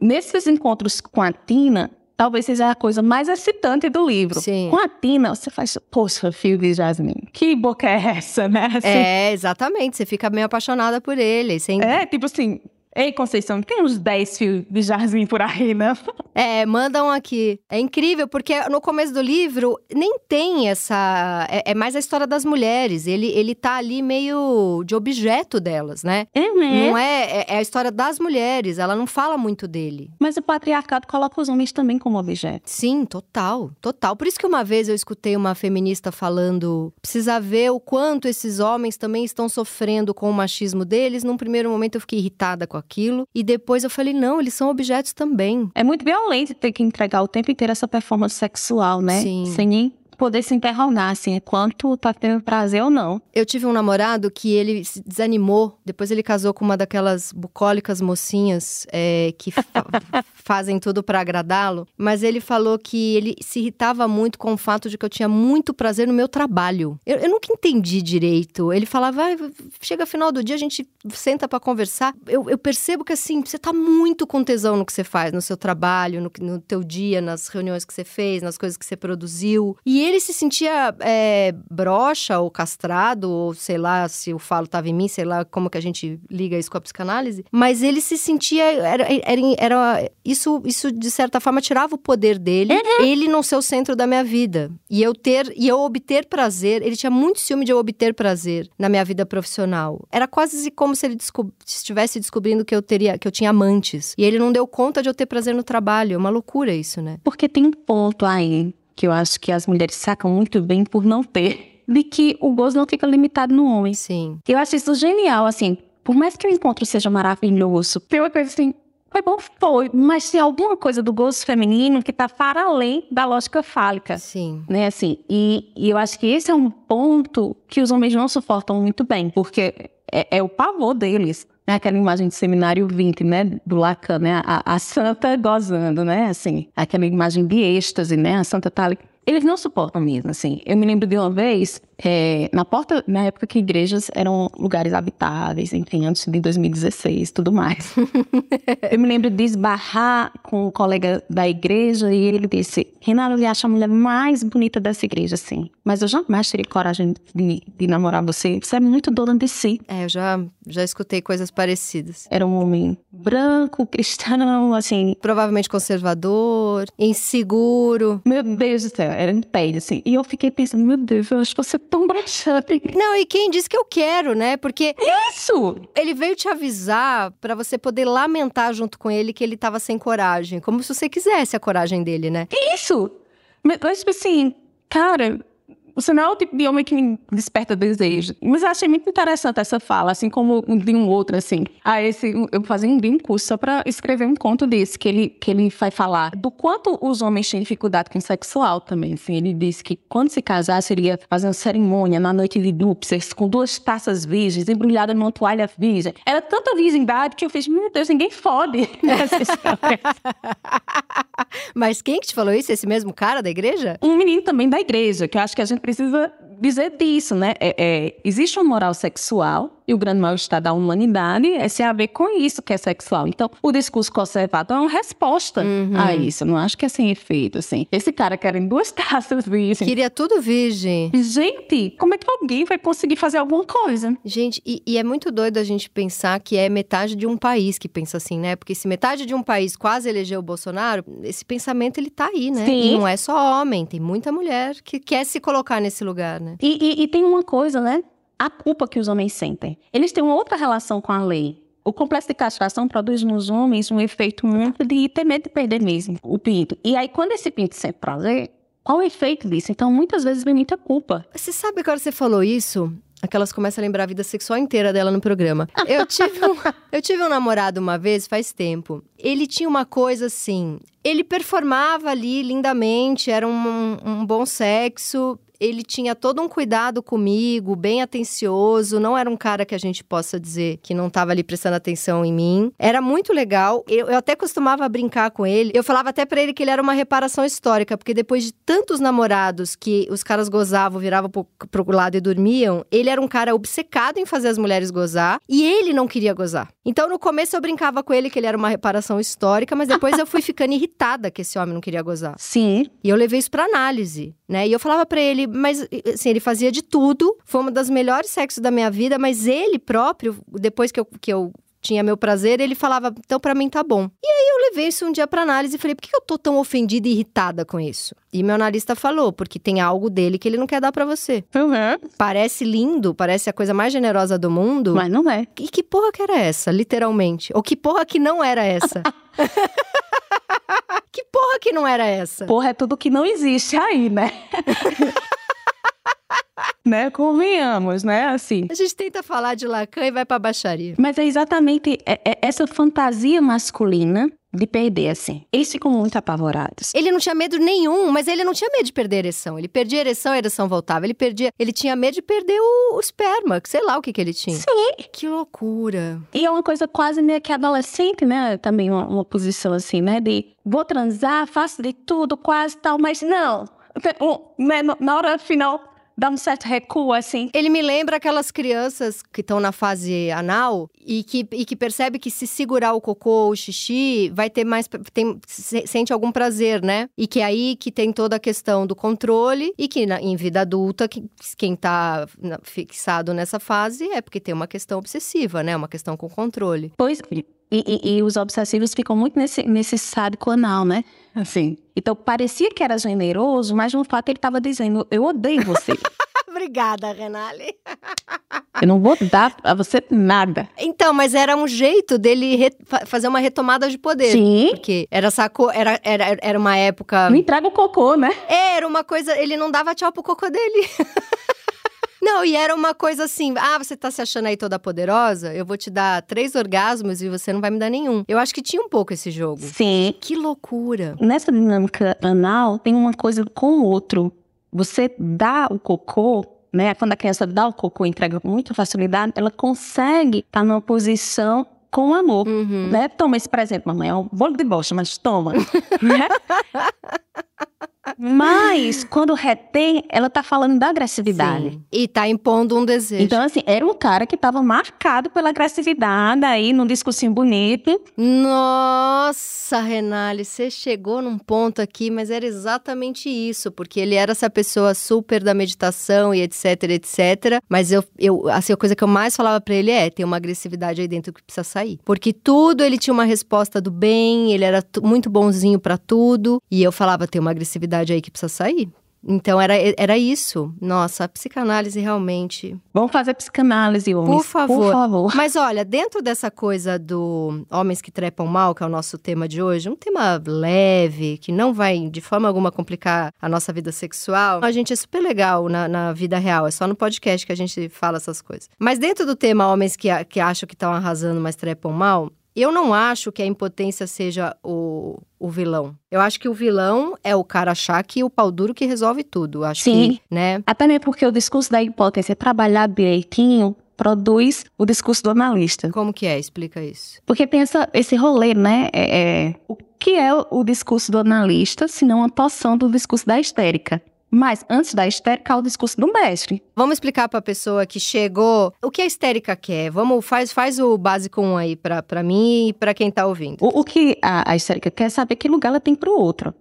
[SPEAKER 2] Nesses encontros com a Tina, talvez seja a coisa mais excitante do livro.
[SPEAKER 1] Sim.
[SPEAKER 2] Com a Tina, você faz, poxa, fio de jasmim, que boca é essa, né? Assim,
[SPEAKER 1] É, exatamente. Você fica meio apaixonada por ele. Sem...
[SPEAKER 2] É, tipo assim, Ei, Conceição, tem uns 10 fios de jardim por aí, né?
[SPEAKER 1] É, mandam aqui. É incrível, porque no começo do livro nem tem essa. É, é, mais a história das mulheres. Ele, ele tá ali meio de objeto delas, né?
[SPEAKER 2] É, né?
[SPEAKER 1] Não é, é, é a história das mulheres. Ela não fala muito dele.
[SPEAKER 2] Mas o patriarcado coloca os homens também como objeto.
[SPEAKER 1] Sim, total. Total. Por isso que uma vez eu escutei uma feminista falando: precisa ver o quanto esses homens também estão sofrendo com o machismo deles. Num primeiro momento eu fiquei irritada com aquilo. E depois eu falei: não, eles são objetos também.
[SPEAKER 2] É muito violento ter que entregar o tempo inteiro essa performance sexual, né?
[SPEAKER 1] Sim.
[SPEAKER 2] Sem nem poder se interrogar, assim, quanto tá tendo prazer ou não.
[SPEAKER 1] Eu tive um namorado que ele se desanimou, depois ele casou com uma daquelas bucólicas mocinhas é, que fa fazem tudo para agradá-lo, mas ele falou que ele se irritava muito com o fato de que eu tinha muito prazer no meu trabalho. Eu, eu nunca entendi direito. Ele falava, ah, chega final do dia, a gente senta para conversar. Eu, eu, percebo que, assim, você tá muito com tesão no que você faz, no seu trabalho, no, no teu dia, nas reuniões que você fez, nas coisas que você produziu. E ele se sentia é, broxa ou castrado, ou sei lá se o falo estava em mim, sei lá como que a gente liga isso com a psicanálise, mas ele se sentia. Era, era, era isso, isso, de certa forma, tirava o poder dele, uhum. ele não ser o centro da minha vida. E eu ter, e eu obter prazer, ele tinha muito ciúme de eu obter prazer na minha vida profissional. Era quase como se ele descob estivesse descobrindo que eu teria, que eu tinha amantes. E ele não deu conta de eu ter prazer no trabalho. É uma loucura isso, né?
[SPEAKER 2] Porque tem um ponto aí que eu acho que as mulheres sacam muito bem por não ter, de que o gozo não fica limitado no homem.
[SPEAKER 1] Sim.
[SPEAKER 2] Eu acho isso genial, assim, por mais que o encontro seja maravilhoso, tem uma coisa assim, foi bom, foi, mas tem alguma coisa do gozo feminino que está para além da lógica fálica.
[SPEAKER 1] Sim.
[SPEAKER 2] Né, assim, e, e eu acho que esse é um ponto que os homens não suportam muito bem, porque é, é o pavor deles né, aquela imagem de seminário 20, né, do Lacan, né, a, a santa gozando, né, assim, aquela imagem de êxtase, né, a santa tá. Eles não suportam mesmo, assim. Eu me lembro de uma vez, é, na porta, na época que igrejas eram lugares habitáveis, enfim, antes de 2016 tudo mais. eu me lembro de esbarrar com um colega da igreja e ele disse: Renato, eu acho a mulher mais bonita dessa igreja, assim. Mas eu jamais teria coragem de, de namorar você. Você é muito dona de si.
[SPEAKER 1] É, eu já, já escutei coisas parecidas.
[SPEAKER 2] Era um homem branco, cristão, assim.
[SPEAKER 1] Provavelmente conservador, inseguro.
[SPEAKER 2] Meu Deus do céu, era em pé, assim. E eu fiquei pensando: meu Deus, eu acho que você tão broxante.
[SPEAKER 1] Não, e quem disse que eu quero, né? Porque.
[SPEAKER 2] Isso!
[SPEAKER 1] Ele veio te avisar para você poder lamentar junto com ele que ele tava sem coragem. Como se você quisesse a coragem dele, né?
[SPEAKER 2] Isso! Mas, tipo assim, cara, você não é o tipo de homem que me desperta desejo. Mas eu achei muito interessante essa fala, assim como de um outro, assim. Ah, esse, eu fazia um, um curso só para escrever um conto desse, que ele, que ele vai falar do quanto os homens têm dificuldade com o sexual também, assim. Ele disse que quando se casar, seria fazer uma cerimônia na noite de núpcias, com duas taças virgens, embrulhadas numa toalha virgem. Era tanta virgindade que eu fiz, meu Deus, ninguém fode
[SPEAKER 1] Mas quem que te falou isso? Esse mesmo cara da igreja?
[SPEAKER 2] Um menino também da igreja, que eu acho que a gente precisa dizer disso, né? É, é, existe uma moral sexual e o grande mal-estar da humanidade é se a ver com isso que é sexual. Então, o discurso conservador é uma resposta uhum. a isso. Eu não acho que é sem efeito, assim. Esse cara querem duas taças virgem.
[SPEAKER 1] Queria tudo virgem.
[SPEAKER 2] Gente, como é que alguém vai conseguir fazer alguma coisa?
[SPEAKER 1] Gente, e, e, é muito doido a gente pensar que é metade de um país que pensa assim, né? Porque se metade de um país quase elegeu o Bolsonaro, esse pensamento ele tá aí, né?
[SPEAKER 2] Sim.
[SPEAKER 1] E não é só homem, tem muita mulher que quer se colocar nesse lugar, né?
[SPEAKER 2] E, e, e tem uma coisa, né? A culpa que os homens sentem. Eles têm uma outra relação com a lei. O complexo de castração produz nos homens um efeito muito de ter medo de perder mesmo o pinto. E aí, quando esse pinto sente prazer, qual o efeito disso? Então, muitas vezes vem muita culpa.
[SPEAKER 1] Você sabe que você falou isso? Aquelas começam a lembrar a vida sexual inteira dela no programa. Eu tive, um, eu tive um namorado uma vez, faz tempo. Ele tinha uma coisa assim. Ele performava ali lindamente, era um, um bom sexo ele tinha todo um cuidado comigo, bem atencioso, não era um cara que a gente possa dizer que não estava ali prestando atenção em mim. Era muito legal. Eu, eu até costumava brincar com ele. Eu falava até para ele que ele era uma reparação histórica, porque depois de tantos namorados que os caras gozavam, viravam pro, pro lado e dormiam, ele era um cara obcecado em fazer as mulheres gozar e ele não queria gozar. Então no começo eu brincava com ele que ele era uma reparação histórica, mas depois eu fui ficando irritada que esse homem não queria gozar.
[SPEAKER 2] Sim.
[SPEAKER 1] E eu levei isso para análise, né? E eu falava para ele, mas assim, ele fazia de tudo. Foi uma das melhores sexos da minha vida, mas ele próprio, depois que eu, que eu tinha meu prazer, ele falava, então pra mim tá bom. E aí eu levei isso um dia pra análise e falei, por que eu tô tão ofendida e irritada com isso? E meu analista falou, porque tem algo dele que ele não quer dar pra você.
[SPEAKER 2] Uhum.
[SPEAKER 1] Parece lindo, parece a coisa mais generosa do mundo.
[SPEAKER 2] Mas não é.
[SPEAKER 1] E que porra que era essa, literalmente? Ou que porra que não era essa? que porra que não era essa?
[SPEAKER 2] Porra, é tudo que não existe aí, né? né? Convenhamos, né? Assim.
[SPEAKER 1] A gente tenta falar de Lacan e vai pra baixaria.
[SPEAKER 2] Mas é exatamente é- é essa fantasia masculina de perder, assim. Eles ficam muito apavorados.
[SPEAKER 1] Ele não tinha medo nenhum, mas ele não tinha medo de perder a ereção. Ele perdia a ereção, a ereção voltava. Ele perdia, ele tinha medo de perder o, o esperma, que sei lá o que que ele tinha.
[SPEAKER 2] Sim.
[SPEAKER 1] Que loucura.
[SPEAKER 2] E é uma coisa quase meio que adolescente, né? Também uma, uma posição assim, né? De vou transar, faço de tudo, quase tal, mas não. Né, Na hora final, dá um certo recuo, assim.
[SPEAKER 1] Ele me lembra aquelas crianças que estão na fase anal e que, e que percebe que se segurar o cocô ou o xixi, vai ter mais. Tem, se- sente algum prazer, né? E que é aí que tem toda a questão do controle e que na- em vida adulta, que, quem tá fixado nessa fase é porque tem uma questão obsessiva, né? Uma questão com controle.
[SPEAKER 2] Pois, e, e- e os obsessivos ficam muito nesse, nesse sádico anal, né? Assim. Então, parecia que era generoso, mas no fato ele estava dizendo, eu odeio você.
[SPEAKER 1] Obrigada, Renale.
[SPEAKER 2] eu não vou dar a você nada.
[SPEAKER 1] Então, mas era um jeito dele fazer uma retomada de poder.
[SPEAKER 2] Sim.
[SPEAKER 1] Porque era, sacou, era, era, era uma época.
[SPEAKER 2] Me entrega o cocô, né?
[SPEAKER 1] É, era uma coisa. Ele não dava tchau pro cocô dele. Não, e era uma coisa assim: ah, você tá se achando aí toda poderosa? Eu vou te dar três orgasmos e você não vai me dar nenhum. Eu acho que tinha um pouco esse jogo.
[SPEAKER 2] Sim.
[SPEAKER 1] Que loucura.
[SPEAKER 2] Nessa dinâmica anal, tem uma coisa com o outro. Você dá o cocô, né? Quando a criança dá o cocô e entrega com muita facilidade, ela consegue estar numa posição com amor.
[SPEAKER 1] Uhum.
[SPEAKER 2] Né? Toma esse presente, mamãe. É um bolo de bosta, mas toma. né? Mas, quando retém, ela tá falando da agressividade.
[SPEAKER 1] Sim. E tá impondo um desejo.
[SPEAKER 2] Então, assim, era um cara que tava marcado pela agressividade aí, num discursinho bonito.
[SPEAKER 1] Nossa, Renale, você chegou num ponto aqui, mas era exatamente isso, porque ele era essa pessoa super da meditação e etc, etc. Mas eu, eu assim, a coisa que eu mais falava pra ele é: tem uma agressividade aí dentro que precisa sair. Porque tudo ele tinha uma resposta do bem, ele era muito bonzinho pra tudo. E eu falava: tem uma agressividade aí que precisa sair. Então era, era isso. Nossa, a psicanálise realmente
[SPEAKER 2] Vamos fazer psicanálise, homens.
[SPEAKER 1] Por favor.
[SPEAKER 2] Por favor.
[SPEAKER 1] mas olha, dentro dessa coisa do homens que trepam mal, que é o nosso tema de hoje, um tema leve, que não vai de forma alguma complicar a nossa vida sexual, a gente é super legal na, na vida real, é só no podcast que a gente fala essas coisas. Mas dentro do tema homens que, que acham que estão arrasando, mas trepam mal, eu não acho que a impotência seja o, o vilão. Eu acho que o vilão é o cara achar que o pau duro que resolve tudo. Acho
[SPEAKER 2] Sim.
[SPEAKER 1] que, né?
[SPEAKER 2] Até mesmo porque o discurso da impotência trabalhado direitinho produz o discurso do analista.
[SPEAKER 1] Como que é? Explica isso.
[SPEAKER 2] Porque tem essa, esse rolê, né? É, é, o que é o, discurso do analista, se não uma torção do discurso da histérica? Mas antes da histérica, há o discurso do mestre.
[SPEAKER 1] Vamos explicar pra pessoa que chegou o que a histérica quer. Vamos, faz, faz o básico um aí pra, pra mim e pra quem tá ouvindo.
[SPEAKER 2] O, o que a, a histérica quer é saber que lugar ela tem pro outro.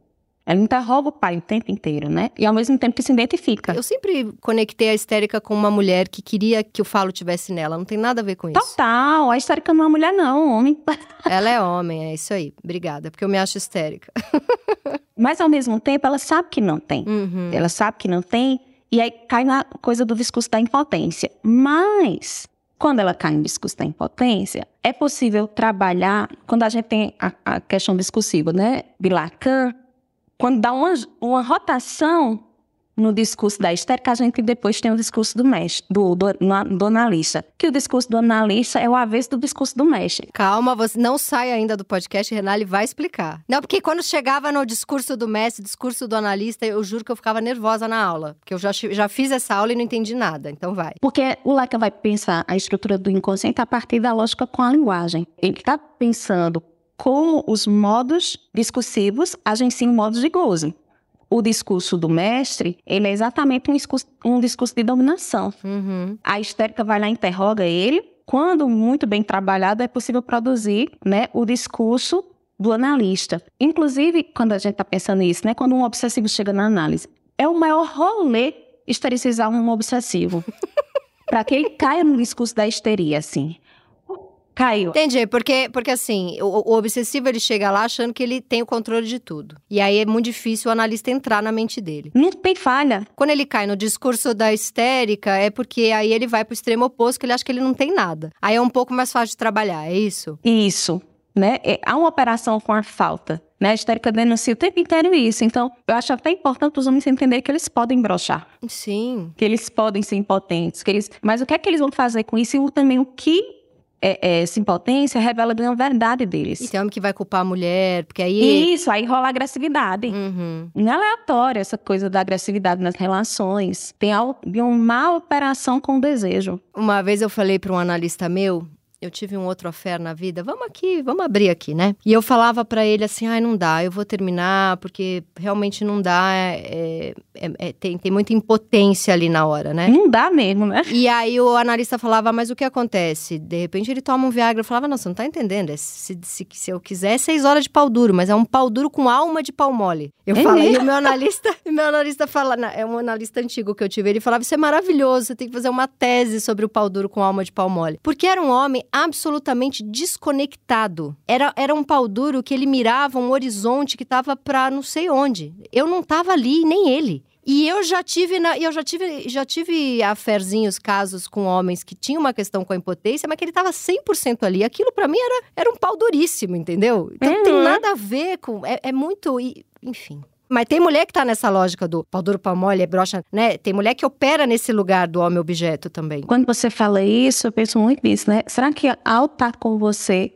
[SPEAKER 2] Ela interroga o pai o tempo inteiro, né? E ao mesmo tempo que se identifica.
[SPEAKER 1] Eu sempre conectei a histérica com uma mulher que queria que o falo tivesse nela. Não tem nada a ver com isso.
[SPEAKER 2] Total, a histérica não é mulher, não, homem.
[SPEAKER 1] Ela é homem, é isso aí. Obrigada, porque eu me acho histérica.
[SPEAKER 2] Mas ao mesmo tempo, ela sabe que não tem.
[SPEAKER 1] Uhum.
[SPEAKER 2] Ela sabe que não tem, e aí cai na coisa do discurso da impotência. Mas, quando ela cai no discurso da impotência, é possível trabalhar, quando a gente tem a, a questão discursiva, né, de Lacan, quando dá uma, uma rotação no discurso da histérica, a gente depois tem o discurso do mestre, do, do, do analista. Que o discurso do analista é o avesso do discurso do mestre.
[SPEAKER 1] Calma, você não sai ainda do podcast, Renale vai explicar. Não, porque quando chegava no discurso do mestre, discurso do analista, eu juro que eu ficava nervosa na aula. Porque eu já, já fiz essa aula e não entendi nada. Então vai.
[SPEAKER 2] Porque o Lacan vai pensar a estrutura do inconsciente a partir da lógica com a linguagem. Ele está pensando como os modos discursivos em modos de gozo. O discurso do mestre, ele é exatamente um discurso, um discurso de dominação.
[SPEAKER 1] Uhum.
[SPEAKER 2] A histérica vai lá e interroga ele. Quando muito bem trabalhado, é possível produzir né, o discurso do analista. Inclusive, quando a gente está pensando nisso, né, quando um obsessivo chega na análise, é o maior rolê estericizar um obsessivo. para que ele caia no discurso da histeria, assim. Caiu.
[SPEAKER 1] Entendi, porque, porque assim, o, o, obsessivo ele chega lá achando que ele tem o controle de tudo. E aí é muito difícil o analista entrar na mente dele.
[SPEAKER 2] Não tem falha.
[SPEAKER 1] Quando ele cai no discurso da histérica, é porque aí ele vai pro extremo oposto, que ele acha que ele não tem nada. Aí é um pouco mais fácil de trabalhar, é isso?
[SPEAKER 2] Isso. Né? É, há uma operação com a falta. Né? A histérica denuncia o tempo inteiro isso. Então, eu acho até importante os homens entenderem que eles podem brochar.
[SPEAKER 1] Sim.
[SPEAKER 2] Que eles podem ser impotentes. Que eles... Mas o que é que eles vão fazer com isso? E também o que é, é, essa impotência revela bem a verdade deles.
[SPEAKER 1] E tem homem que vai culpar a mulher, porque aí.
[SPEAKER 2] Isso, aí rola agressividade.
[SPEAKER 1] Uhum.
[SPEAKER 2] Não é aleatório essa coisa da agressividade nas relações. Tem uma má operação com o desejo.
[SPEAKER 1] Uma vez eu falei para um analista meu, eu tive um outro affair na vida, vamos aqui, vamos abrir aqui, né? E eu falava para ele assim, ai, não dá, eu vou terminar, porque realmente não dá, é, é, é, tem, tem muita impotência ali na hora, né?
[SPEAKER 2] Não dá mesmo, né?
[SPEAKER 1] E aí o analista falava, mas o que acontece? De repente ele toma um Viagra, eu falava, não, você não tá entendendo, é, se, se, se, eu quiser, é seis horas de pau duro, mas é um pau duro com alma de pau mole. Eu é falei, e o meu analista, o meu analista fala, é um analista antigo que eu tive, ele falava, isso é maravilhoso, você tem que fazer uma tese sobre o pau duro com alma de pau mole. Porque era um homem absolutamente desconectado. Era, era um pau duro que ele mirava um horizonte que estava para não sei onde. Eu não estava ali, nem ele. E eu já tive, na, eu já tive, já tive aferzinhos, casos com homens que tinham uma questão com a impotência, mas que ele estava 100% ali. Aquilo para mim era, era um pau duríssimo, entendeu? Então uhum. não tem nada a ver com. É, é muito. Enfim. Mas tem mulher que tá nessa lógica do pau duro, pau mole, é brocha, né? Tem mulher que opera nesse lugar do homem objeto também.
[SPEAKER 2] Quando você fala isso, eu penso muito nisso, né? Será que ao estar com você,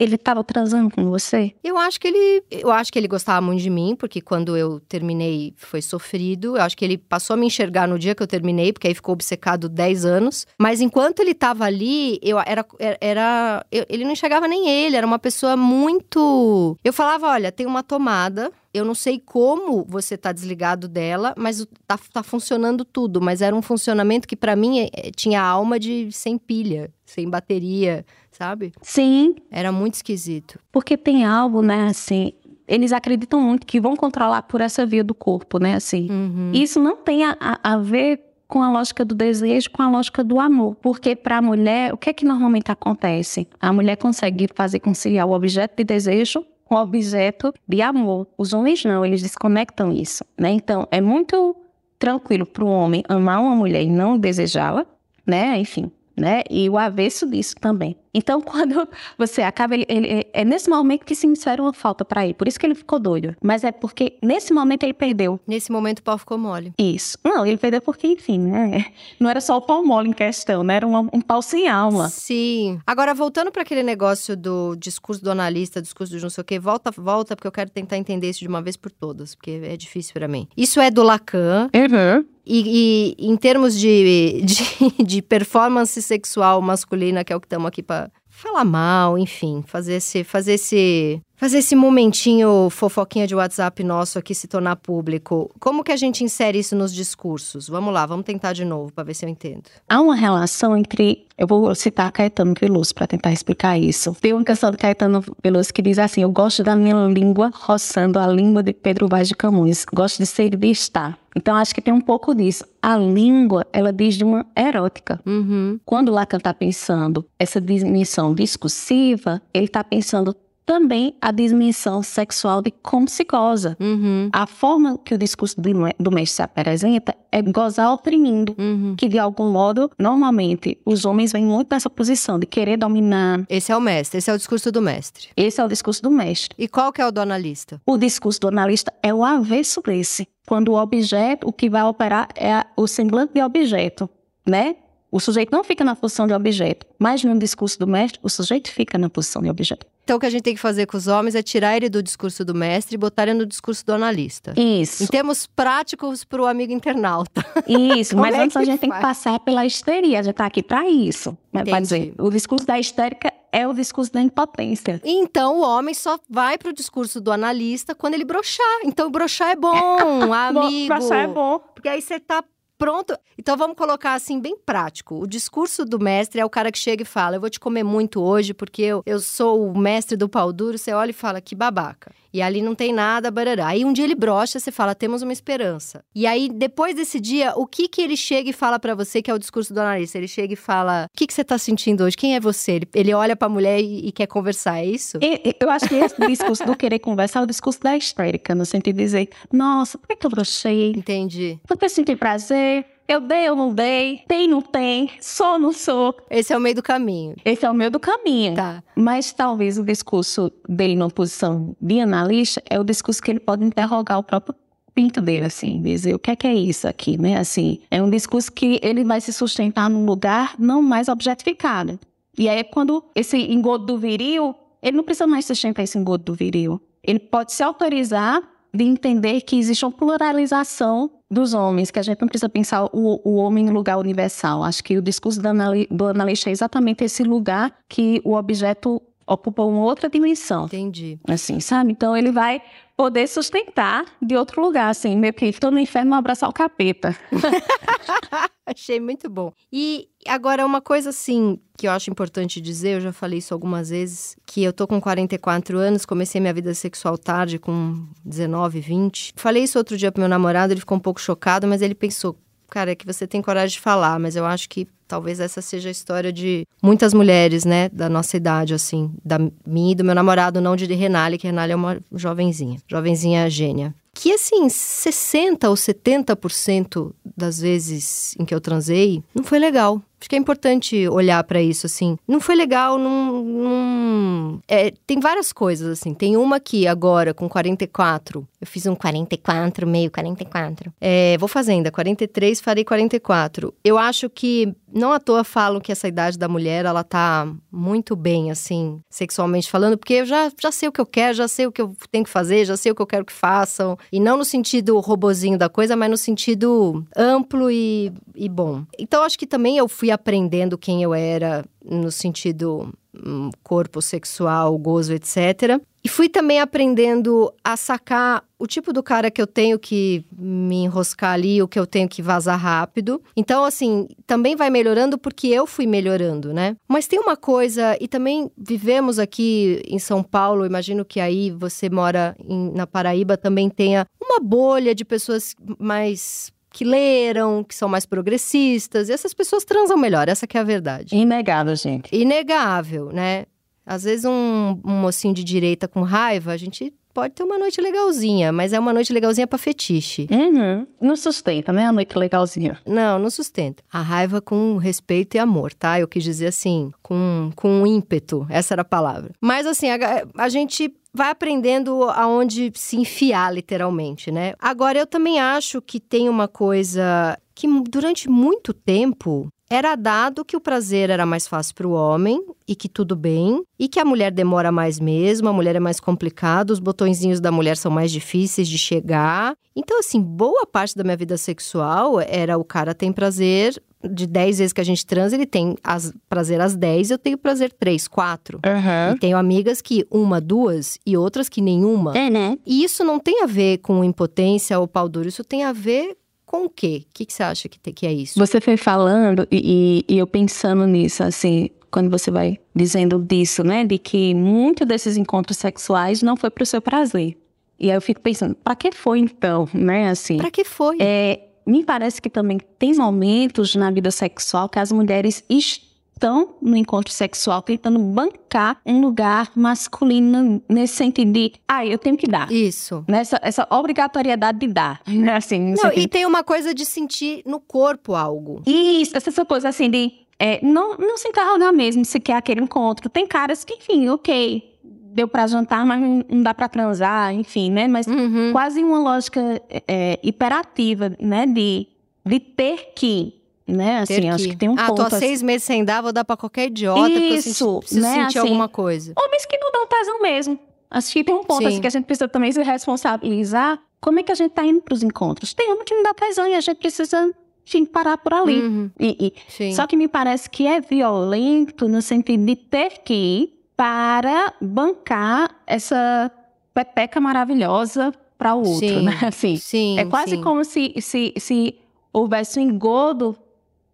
[SPEAKER 2] ele estava transando com você?
[SPEAKER 1] Eu acho que ele, eu acho que ele gostava muito de mim, porque quando eu terminei foi sofrido. Eu acho que ele passou a me enxergar no dia que eu terminei, porque aí ficou obcecado 10 anos. Mas enquanto ele estava ali, eu era, era eu, ele não enxergava nem ele, era uma pessoa muito. Eu falava, olha, tem uma tomada, eu não sei como você tá desligado dela, mas tá, tá funcionando tudo. Mas era um funcionamento que para mim é, tinha alma de sem pilha, sem bateria sabe?
[SPEAKER 2] Sim.
[SPEAKER 1] Era muito esquisito.
[SPEAKER 2] Porque tem algo, né, assim, eles acreditam muito que vão controlar por essa via do corpo, né, assim.
[SPEAKER 1] Uhum.
[SPEAKER 2] Isso não tem a, a, ver com a lógica do desejo, com a lógica do amor. Porque para a mulher, o que é que normalmente acontece? A mulher consegue fazer conciliar o objeto de desejo o objeto de amor. Os homens não, eles desconectam isso, né? Então, é muito tranquilo para o homem amar uma mulher e não desejá-la, né? Enfim, né? E o avesso disso também. Então, quando você acaba, ele, ele, é nesse momento que se insere uma falta para ele. Por isso que ele ficou doido. Mas é porque nesse momento ele perdeu.
[SPEAKER 1] Nesse momento o pau ficou mole.
[SPEAKER 2] Isso. Não, ele perdeu porque, enfim, né? Não era só o pau mole em questão, né? Era um, um pau sem alma.
[SPEAKER 1] Sim. Agora, voltando para aquele negócio do discurso do analista, discurso do não sei o quê, volta, volta, porque eu quero tentar entender isso de uma vez por todas, porque é difícil para mim. Isso é do Lacan.
[SPEAKER 2] Uhum.
[SPEAKER 1] E, e, em termos de, de, de, performance sexual masculina, que é o que estamos aqui para falar mal, enfim, fazer esse, fazer esse fazer esse momentinho fofoquinha de WhatsApp nosso aqui se tornar público. Como que a gente insere isso nos discursos? Vamos lá, vamos tentar de novo para ver se eu entendo.
[SPEAKER 2] Há uma relação entre, eu vou citar Caetano Veloso para tentar explicar isso. Tem uma canção do Caetano Veloso que diz assim: "Eu gosto da minha língua roçando a língua de Pedro Vaz de Camus. Gosto de ser e de estar." Então acho que tem um pouco disso. A língua, ela diz de uma erótica.
[SPEAKER 1] Uhum.
[SPEAKER 2] Quando Lacan está pensando essa dimensão discursiva, ele está pensando também a dimensão sexual de como se goza.
[SPEAKER 1] Uhum.
[SPEAKER 2] A forma que o discurso do, mestre se apresenta é gozar oprimindo,
[SPEAKER 1] uhum.
[SPEAKER 2] que de algum modo, normalmente, os homens vêm muito nessa posição de querer dominar.
[SPEAKER 1] Esse é o mestre, esse é o discurso do mestre.
[SPEAKER 2] Esse é o discurso do mestre.
[SPEAKER 1] E qual que é o do analista?
[SPEAKER 2] O discurso do analista é o avesso desse. Quando o objeto, o que vai operar é o semblante de objeto, né? O sujeito não fica na posição de objeto, mas no discurso do mestre, o sujeito fica na posição de objeto.
[SPEAKER 1] Então, o que a gente tem que fazer com os homens é tirar ele do discurso do mestre e botar ele no discurso do analista.
[SPEAKER 2] Isso.
[SPEAKER 1] Em termos práticos para o amigo internauta.
[SPEAKER 2] Isso, mas é antes a gente faz? tem que passar pela histeria. A gente está aqui para isso. Né? Para dizer, o discurso da histérica é o discurso da impotência.
[SPEAKER 1] Então, o homem só vai para o discurso do analista quando ele brochar. Então, brochar é bom, amigo.
[SPEAKER 2] brochar é bom.
[SPEAKER 1] Porque aí você está pronto. Então vamos colocar assim, bem prático. O discurso do mestre é o cara que chega e fala: Eu vou te comer muito hoje porque eu, eu sou o mestre do pau duro. Você olha e fala: Que babaca. E ali não tem nada, barará. Aí um dia ele brocha, você fala, temos uma esperança. E aí, depois desse dia, o que que ele chega e fala para você, que é o discurso do analista? Ele chega e fala, o que que você tá sentindo hoje? Quem é você? Ele, ele olha pra mulher e, e, quer conversar, é isso?
[SPEAKER 2] E, eu acho que esse discurso do querer conversar é o discurso da histérica, no sentido de dizer, nossa, por que, que eu brochei?
[SPEAKER 1] Entendi.
[SPEAKER 2] Porque eu senti prazer, eu dei ou não dei, tem não tem, sou ou não sou.
[SPEAKER 1] Esse é o meio do caminho.
[SPEAKER 2] Esse é o meio do caminho.
[SPEAKER 1] Tá.
[SPEAKER 2] Mas talvez o discurso dele numa posição de analista é o discurso que ele pode interrogar o próprio pinto dele, assim, dizer o que é que é isso aqui, né? Assim, é um discurso que ele vai se sustentar num lugar não mais objetificado. E aí, quando esse engodo do viril, ele não precisa mais sustentar esse engodo do viril. Ele pode se autorizar de entender que existe uma pluralização dos homens, que a gente não precisa pensar o, o homem em lugar universal. Acho que o discurso do, anali do analista é exatamente esse lugar que o objeto ocupa uma outra dimensão.
[SPEAKER 1] Entendi.
[SPEAKER 2] Assim, sabe? Então ele vai poder sustentar de outro lugar, assim, meio que estou no inferno, abraçar o capeta.
[SPEAKER 1] Achei muito bom. E agora, uma coisa assim que eu acho importante dizer, eu já falei isso algumas vezes, que eu tô com 44 anos, comecei minha vida sexual tarde, com 19, 20. Falei isso outro dia pro meu namorado, ele ficou um pouco chocado, mas ele pensou, cara, é que você tem coragem de falar, mas eu acho que talvez essa seja a história de muitas mulheres, né, da nossa idade, assim, da minha e do meu namorado, não de Renale, que Renale é uma jovenzinha, jovenzinha gênia. Que, assim, 60% ou 70% das vezes em que eu transei, não foi legal. Acho que é importante olhar para isso, assim. Não foi legal, não. não... É, tem várias coisas, assim. Tem uma que agora, com 44, eu fiz um 44, meio 44. É, vou fazer ainda, 43, farei 44. Eu acho que, não à toa falam que essa idade da mulher, ela tá muito bem, assim, sexualmente falando, porque eu já, já sei o que eu quero, já sei o que eu tenho que fazer, já sei o que eu quero que façam. E não no sentido robozinho da coisa, mas no sentido amplo e, e bom. Então, acho que também eu fui aprendendo quem eu era no sentido um, corpo sexual, gozo, etc. E fui também aprendendo a sacar o tipo do cara que eu tenho que me enroscar ali, o que eu tenho que vazar rápido. Então, assim, também vai melhorando porque eu fui melhorando, né? Mas tem uma coisa, e também vivemos aqui em São Paulo, imagino que aí você mora em, na Paraíba também tenha uma bolha de pessoas mais que leram, que são mais progressistas, e essas pessoas transam melhor, essa que é a verdade.
[SPEAKER 2] Inegável, gente.
[SPEAKER 1] Inegável, né? Às vezes um, um mocinho de direita com raiva, a gente pode ter uma noite legalzinha, mas é uma noite legalzinha pra fetiche.
[SPEAKER 2] Uhum. Não sustenta, né? A noite legalzinha.
[SPEAKER 1] Não, não sustenta. A raiva com respeito e amor, tá? Eu quis dizer assim, com, com ímpeto. Essa era a palavra. Mas assim, a, a gente vai aprendendo aonde se enfiar, literalmente, né? Agora, eu também acho que tem uma coisa que durante muito tempo era dado que o prazer era mais fácil para o homem e que tudo bem, e que a mulher demora mais mesmo, a mulher é mais complicada, os botõezinhos da mulher são mais difíceis de chegar. Então, assim, boa parte da minha vida sexual era o cara tem prazer, de 10 vezes que a gente transa, ele tem as, prazer às 10, eu tenho prazer 3, 4.
[SPEAKER 2] Uhum.
[SPEAKER 1] E tenho amigas que uma, duas e outras que nenhuma.
[SPEAKER 2] É, né?
[SPEAKER 1] E isso não tem a ver com impotência ou pau duro, isso tem a ver com o quê? O que, que você acha que, que é isso?
[SPEAKER 2] Você foi falando e, e, e eu pensando nisso, assim, quando você vai dizendo disso, né? De que muito desses encontros sexuais não foi pro seu prazer. E aí eu fico pensando, para que foi então, né? Assim.
[SPEAKER 1] Para que foi?
[SPEAKER 2] É, me parece que também tem momentos na vida sexual que as mulheres estão no encontro sexual tentando bancar um lugar masculino nesse sentido de, ah, eu tenho que dar.
[SPEAKER 1] Isso.
[SPEAKER 2] Nessa essa obrigatoriedade de dar, né? Assim,
[SPEAKER 1] não, e tem uma coisa de sentir no corpo algo.
[SPEAKER 2] Isso, essa coisa assim de é, não, não se interrogar mesmo se quer aquele encontro. Tem caras que, enfim, ok, deu para jantar, mas não dá para transar, enfim, né? Mas
[SPEAKER 1] uhum.
[SPEAKER 2] quase uma lógica é, hiperativa, né? De, de ter que, né? Assim, acho que tem um
[SPEAKER 1] ah,
[SPEAKER 2] ponto.
[SPEAKER 1] Ah, tô há
[SPEAKER 2] assim...
[SPEAKER 1] seis meses sem dar, vou dar para qualquer idiota,
[SPEAKER 2] Isso,
[SPEAKER 1] porque eu senti,
[SPEAKER 2] né?
[SPEAKER 1] sentir
[SPEAKER 2] assim,
[SPEAKER 1] alguma coisa.
[SPEAKER 2] Homens que não dão tesão mesmo. Acho que tem um ponto assim, que a gente precisa também se responsabilizar. Como é que a gente tá indo pros encontros? Tem homem que não dá tesão e a gente precisa enfim, parar por ali.
[SPEAKER 1] Uhum.
[SPEAKER 2] E, e... Só que me parece que é violento no sentido de ter que ir para bancar essa pepeca maravilhosa para o outro,
[SPEAKER 1] sim,
[SPEAKER 2] né? Assim,
[SPEAKER 1] sim,
[SPEAKER 2] é quase
[SPEAKER 1] sim.
[SPEAKER 2] como se, se, se houvesse um engodo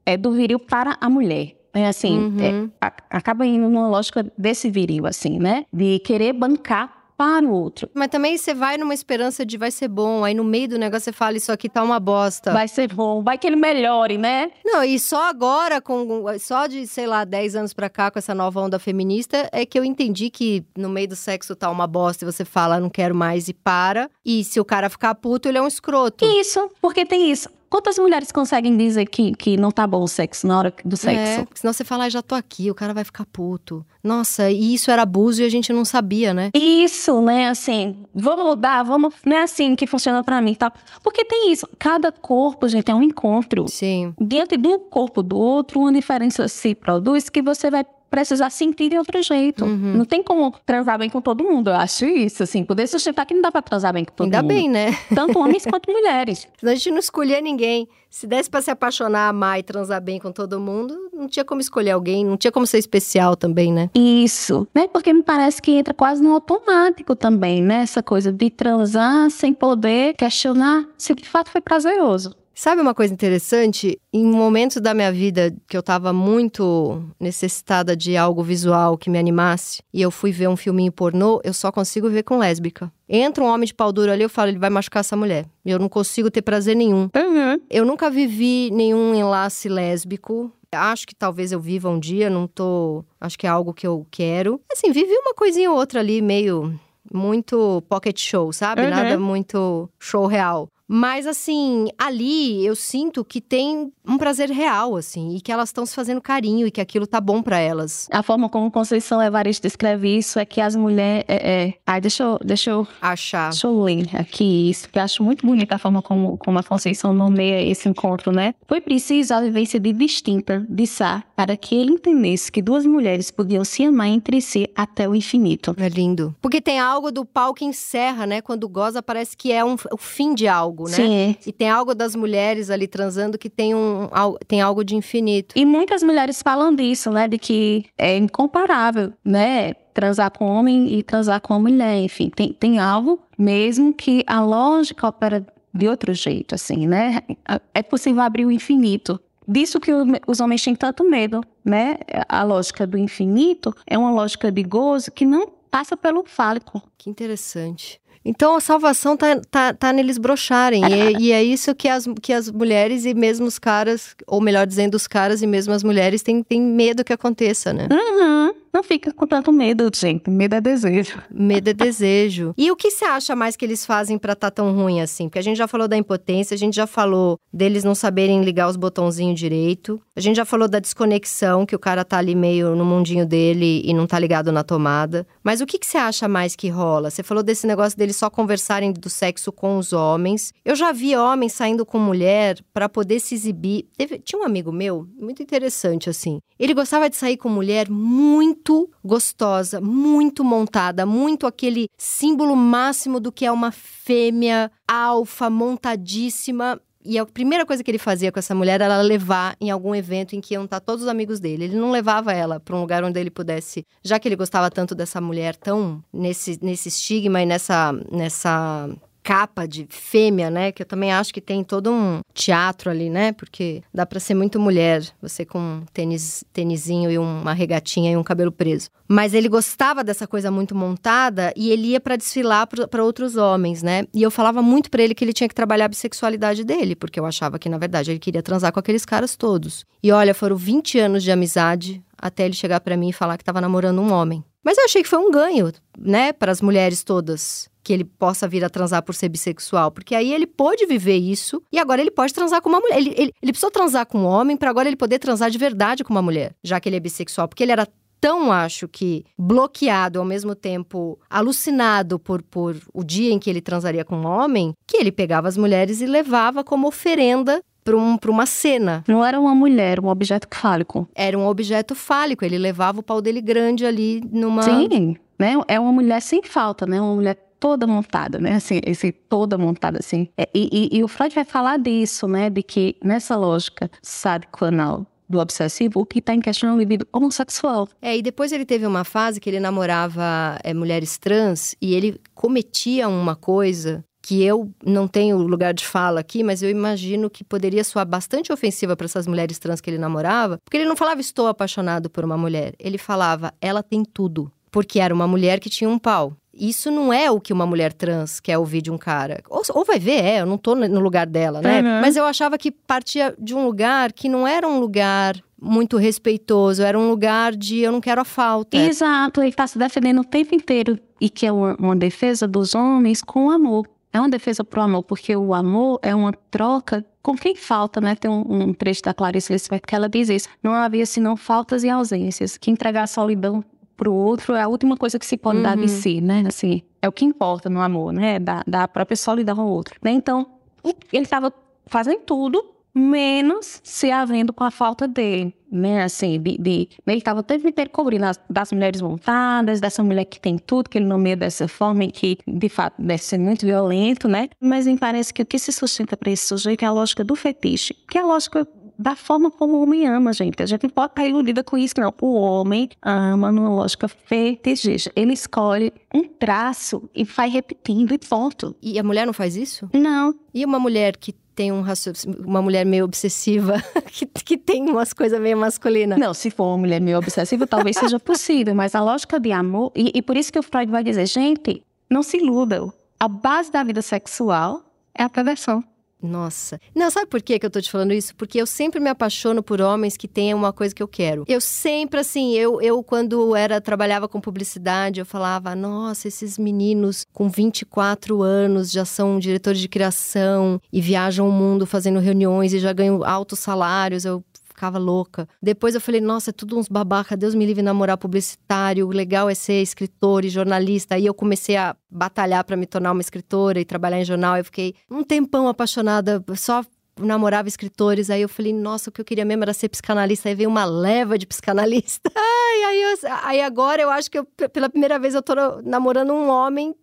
[SPEAKER 2] é, do viril para a mulher. É assim,
[SPEAKER 1] uhum.
[SPEAKER 2] é, a, acaba indo numa lógica desse viril, assim, né? De querer bancar para o outro.
[SPEAKER 1] Mas também você vai numa esperança de vai ser bom, aí no meio do negócio você fala isso aqui tá uma bosta.
[SPEAKER 2] Vai ser bom, vai que ele melhore, né?
[SPEAKER 1] Não, e só agora, com só de, sei lá, 10 anos pra cá, com essa nova onda feminista, é que eu entendi que no meio do sexo tá uma bosta e você fala, não quero mais e para. E se o cara ficar puto, ele é um escroto.
[SPEAKER 2] Isso, porque tem isso. Quantas mulheres conseguem dizer que, que não tá bom o sexo na hora do sexo?
[SPEAKER 1] É, senão você fala, ah, já tô aqui, o cara vai ficar puto. Nossa, e isso era abuso e a gente não sabia, né?
[SPEAKER 2] Isso, né? Assim, vamos mudar, vamos. Não é assim que funciona para mim, tá? Porque tem isso. Cada corpo, gente, é um encontro.
[SPEAKER 1] Sim.
[SPEAKER 2] Dentro do corpo do outro, uma diferença se produz que você vai precisar sentir de outro jeito. Uhum. Não tem como transar bem com todo mundo. Eu acho isso, assim. Poder sustentar que não dá pra transar bem com todo
[SPEAKER 1] Ainda
[SPEAKER 2] mundo.
[SPEAKER 1] Ainda bem, né?
[SPEAKER 2] Tanto homens quanto mulheres.
[SPEAKER 1] a gente não escolher ninguém. Se desse pra se apaixonar, amar e transar bem com todo mundo, não tinha como escolher alguém, não tinha como ser especial também, né?
[SPEAKER 2] Isso, né? Porque me parece que entra quase no automático também, né? Essa coisa de transar sem poder questionar se de fato foi prazeroso.
[SPEAKER 1] Sabe uma coisa interessante? Em momentos da minha vida que eu tava muito necessitada de algo visual que me animasse, e eu fui ver um filminho pornô, eu só consigo ver com lésbica. Entra um homem de pau duro ali, eu falo, ele vai machucar essa mulher. Eu não consigo ter prazer nenhum.
[SPEAKER 2] Uhum.
[SPEAKER 1] Eu nunca vivi nenhum enlace lésbico. Acho que talvez eu viva um dia, não tô. Acho que é algo que eu quero. Assim, vivi uma coisinha ou outra ali, meio. Muito pocket show, sabe?
[SPEAKER 2] Uhum.
[SPEAKER 1] Nada muito show real. Mas, assim, ali eu sinto que tem um prazer real, assim, e que elas estão se fazendo carinho e que aquilo tá bom para elas.
[SPEAKER 2] A forma como Conceição Evaristo descreve isso é que as mulheres. É, é... Ai, deixa eu, deixa eu.
[SPEAKER 1] Achar.
[SPEAKER 2] Deixa eu ler aqui isso, que eu acho muito bonita a forma como, como a Conceição nomeia esse encontro, né? Foi preciso a vivência de distinta de Sá para que ele entendesse que duas mulheres podiam se amar entre si até o infinito.
[SPEAKER 1] É lindo. Porque tem algo do pau que encerra, né? Quando goza, parece que é um, o fim de algo algo, né?
[SPEAKER 2] Sim.
[SPEAKER 1] E tem algo das mulheres ali transando que tem, um, tem algo de infinito.
[SPEAKER 2] E muitas mulheres falam disso, né? De que é incomparável, né? Transar com homem e transar com a mulher, enfim. Tem, tem algo mesmo que a lógica opera de outro jeito, assim, né? É possível abrir o infinito. Disso que os homens têm tanto medo, né? A lógica do infinito é uma lógica de gozo que não passa pelo fálico.
[SPEAKER 1] Que interessante. Então a salvação tá, tá, tá neles brocharem. E, é, e, é isso que as, que as mulheres e mesmo os caras, ou melhor dizendo, os caras e mesmo as mulheres têm, têm medo que aconteça, né?
[SPEAKER 2] Uhum. Não fica com tanto medo, gente. Medo é desejo.
[SPEAKER 1] Medo é desejo. E o que você acha mais que eles fazem para estar tá tão ruim assim? Porque a gente já falou da impotência, a gente já falou deles não saberem ligar os botãozinhos direito. A gente já falou da desconexão, que o cara tá ali meio no mundinho dele e não tá ligado na tomada. Mas o que, você acha mais que rola? Você falou desse negócio deles só conversarem do sexo com os homens. Eu já vi homens saindo com mulher para poder se exibir. Teve... Tinha um amigo meu, muito interessante assim. Ele gostava de sair com mulher muito muito gostosa, muito montada, muito aquele símbolo máximo do que é uma fêmea alfa, montadíssima. E a primeira coisa que ele fazia com essa mulher era levar em algum evento em que iam estar todos os amigos dele. Ele não levava ela para um lugar onde ele pudesse, já que ele gostava tanto dessa mulher tão nesse, nesse estigma e nessa, nessa capa de fêmea, né? Que eu também acho que tem todo um teatro ali, né? Porque dá para ser muito mulher, você com um tênis, tênisinho e uma regatinha e um cabelo preso. Mas ele gostava dessa coisa muito montada e ele ia para desfilar para outros homens, né? E eu falava muito para ele que ele tinha que trabalhar a bissexualidade dele, porque eu achava que na verdade ele queria transar com aqueles caras todos. E olha, foram 20 anos de amizade até ele chegar para mim e falar que estava namorando um homem. Mas eu achei que foi um ganho, né, para as mulheres todas que ele possa vir a transar por ser bissexual, porque aí ele pôde viver isso e agora ele pode transar com uma mulher. Ele, ele, ele precisou transar com um homem para agora ele poder transar de verdade com uma mulher, já que ele é bissexual, porque ele era tão, acho que, bloqueado, ao mesmo tempo alucinado por, por o dia em que ele transaria com um homem, que ele pegava as mulheres e levava como oferenda para um, uma cena.
[SPEAKER 2] Não era uma mulher, um objeto fálico.
[SPEAKER 1] Era um objeto fálico. Ele levava o pau dele grande ali numa.
[SPEAKER 2] Sim, né? É uma mulher sem falta, né? Uma mulher toda montada, né? Assim, esse toda montada, assim. É, e, e, e, o Freud vai falar disso, né? De que nessa lógica sádico-anal do obsessivo, o que está em questão é o libido homossexual.
[SPEAKER 1] É, e depois ele teve uma fase que ele namorava é, mulheres trans e ele cometia uma coisa que eu não tenho lugar de fala aqui, mas eu imagino que poderia soar bastante ofensiva para essas mulheres trans que ele namorava, porque ele não falava estou apaixonado por uma mulher, ele falava ela tem tudo, porque era uma mulher que tinha um pau. Isso não é o que uma mulher trans quer ouvir de um cara. Ou, ou vai ver, é, eu não tô no lugar dela, né?
[SPEAKER 2] Uhum.
[SPEAKER 1] Mas eu achava que partia de um lugar que não era um lugar muito respeitoso, era um lugar de eu não quero a falta.
[SPEAKER 2] Exato, ele está se defendendo o tempo inteiro e que é uma, uma defesa dos homens com amor. É uma defesa pro amor, porque o amor é uma troca com quem falta, né? Tem um, um trecho da Clarice Lispector que ela diz isso. Não havia senão faltas e ausências. Que entregar a solidão pro outro é a última coisa que se pode dar de
[SPEAKER 1] Uhum.
[SPEAKER 2] si, né? Assim, é o que importa no amor, né? Da, da própria solidão ao outro. Né? Então, ele estava fazendo tudo menos se havendo com a falta dele, né? Assim, de, de- ele estava o tempo inteiro cobrindo as, das mulheres montadas, dessa mulher que tem tudo, que ele nomeia dessa forma e que, de fato, deve ser muito violento, né? Mas me parece que o que se sustenta para esse sujeito é a lógica do fetiche, que é a lógica da forma como o homem ama, gente. A gente não pode estar iludida com isso, não. O homem ama numa lógica fetichista. Ele escolhe um traço e vai repetindo e ponto.
[SPEAKER 1] E a mulher não faz isso?
[SPEAKER 2] Não,
[SPEAKER 1] E uma mulher que tem um uma mulher meio obsessiva, que, que tem umas coisas meio masculinas.
[SPEAKER 2] Não, se for uma mulher meio obsessiva, talvez seja possível, mas a lógica de amor, e, e por isso que o Freud vai dizer, gente, não se iludam. A base da vida sexual é a perversão.
[SPEAKER 1] Nossa. Não, sabe por que eu tô te falando isso? Porque eu sempre me apaixono por homens que tenham uma coisa que eu quero. Eu sempre, assim, eu, eu quando era, trabalhava com publicidade, eu falava, nossa, esses meninos com 24 anos já são diretores de criação e viajam o mundo fazendo reuniões e já ganham altos salários. Eu ficava louca. Depois eu falei, nossa, é tudo uns babaca, Deus me livre namorar publicitário, o legal é ser escritor e jornalista. Aí eu comecei a batalhar para me tornar uma escritora e trabalhar em jornal. Eu fiquei um tempão apaixonada, só namorava escritores. Aí eu falei, nossa, o que eu queria mesmo era ser psicanalista. Aí veio uma leva de psicanalista. Ai, aí, eu- aí agora eu acho que eu, pela primeira vez eu tô namorando um homem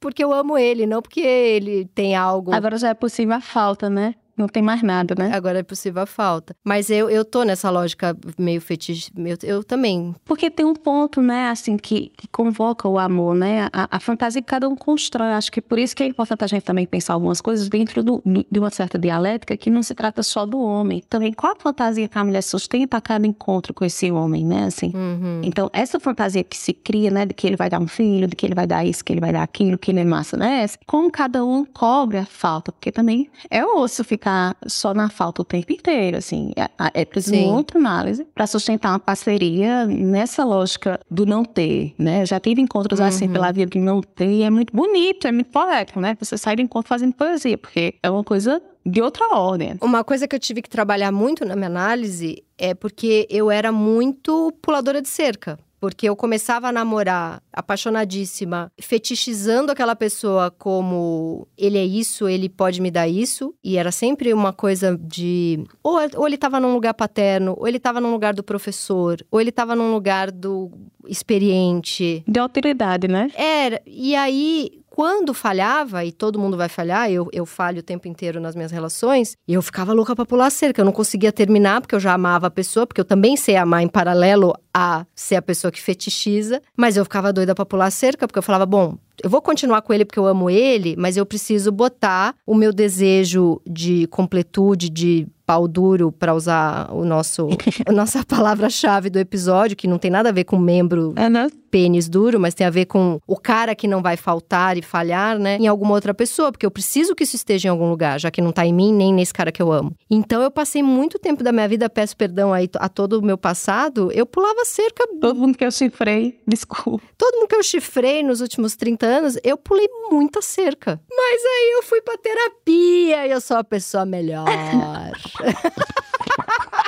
[SPEAKER 1] porque eu amo ele, não porque ele tem algo.
[SPEAKER 2] Agora já é possível a falta, né? Não tem mais nada, né?
[SPEAKER 1] Agora é possível a falta. Mas eu, eu tô nessa lógica meio fetiche. Eu, eu também.
[SPEAKER 2] Porque tem um ponto, né, assim, que, que convoca o amor, né? A, a fantasia que cada um constrói. Acho que por isso que é importante a gente também pensar algumas coisas dentro do- de uma certa dialética que não se trata só do homem. Também qual a fantasia que a mulher sustenta a cada encontro com esse homem, né? Assim.
[SPEAKER 1] Uhum.
[SPEAKER 2] Então, essa fantasia que se cria, né, de que ele vai dar um filho, de que ele vai dar isso, que ele vai dar aquilo, que ele é massa, né? Como cada um cobre a falta, porque também é osso ficar só na falta o tempo inteiro, assim. É, é preciso
[SPEAKER 1] Sim.
[SPEAKER 2] muita análise para sustentar uma parceria nessa lógica do não ter, né? Já tive encontros assim
[SPEAKER 1] Uhum.
[SPEAKER 2] pela vida de não ter e é muito bonito, é muito poético, né? Você sai do encontro fazendo poesia, porque é uma coisa de outra ordem.
[SPEAKER 1] Uma coisa que eu tive que trabalhar muito na minha análise é porque eu era muito puladora de cerca. Porque eu começava a namorar apaixonadíssima, fetichizando aquela pessoa como ele é isso, ele pode me dar isso. E era sempre uma coisa de. Ou, ou ele tava num lugar paterno, ou ele tava num lugar do professor, ou ele tava num lugar do experiente.
[SPEAKER 2] De autoridade, né?
[SPEAKER 1] Era. E aí, quando falhava, e todo mundo vai falhar, eu, eu falho o tempo inteiro nas minhas relações, eu ficava louca pra pular cerca. Eu não conseguia terminar, porque eu já amava a pessoa, porque eu também sei amar em paralelo a ser a pessoa que fetichiza, mas eu ficava doida pra pular cerca, porque eu falava, bom. Eu vou continuar com ele porque eu amo ele, mas eu preciso botar o meu desejo de completude, de pau duro, pra usar o nosso, a nossa palavra-chave do episódio, que não tem nada a ver com membro
[SPEAKER 2] É, né?
[SPEAKER 1] Pênis duro, mas tem a ver com o cara que não vai faltar e falhar, né? Em alguma outra pessoa, porque eu preciso que isso esteja em algum lugar, já que não tá em mim nem nesse cara que eu amo. Então eu passei muito tempo da minha vida, peço perdão aí a todo o meu passado, eu pulava cerca,
[SPEAKER 2] Todo mundo que eu cifrei, desculpa.
[SPEAKER 1] todo mundo que eu chifrei nos últimos 30 anos, eu pulei muita cerca. Mas aí eu fui pra terapia e eu sou a pessoa melhor.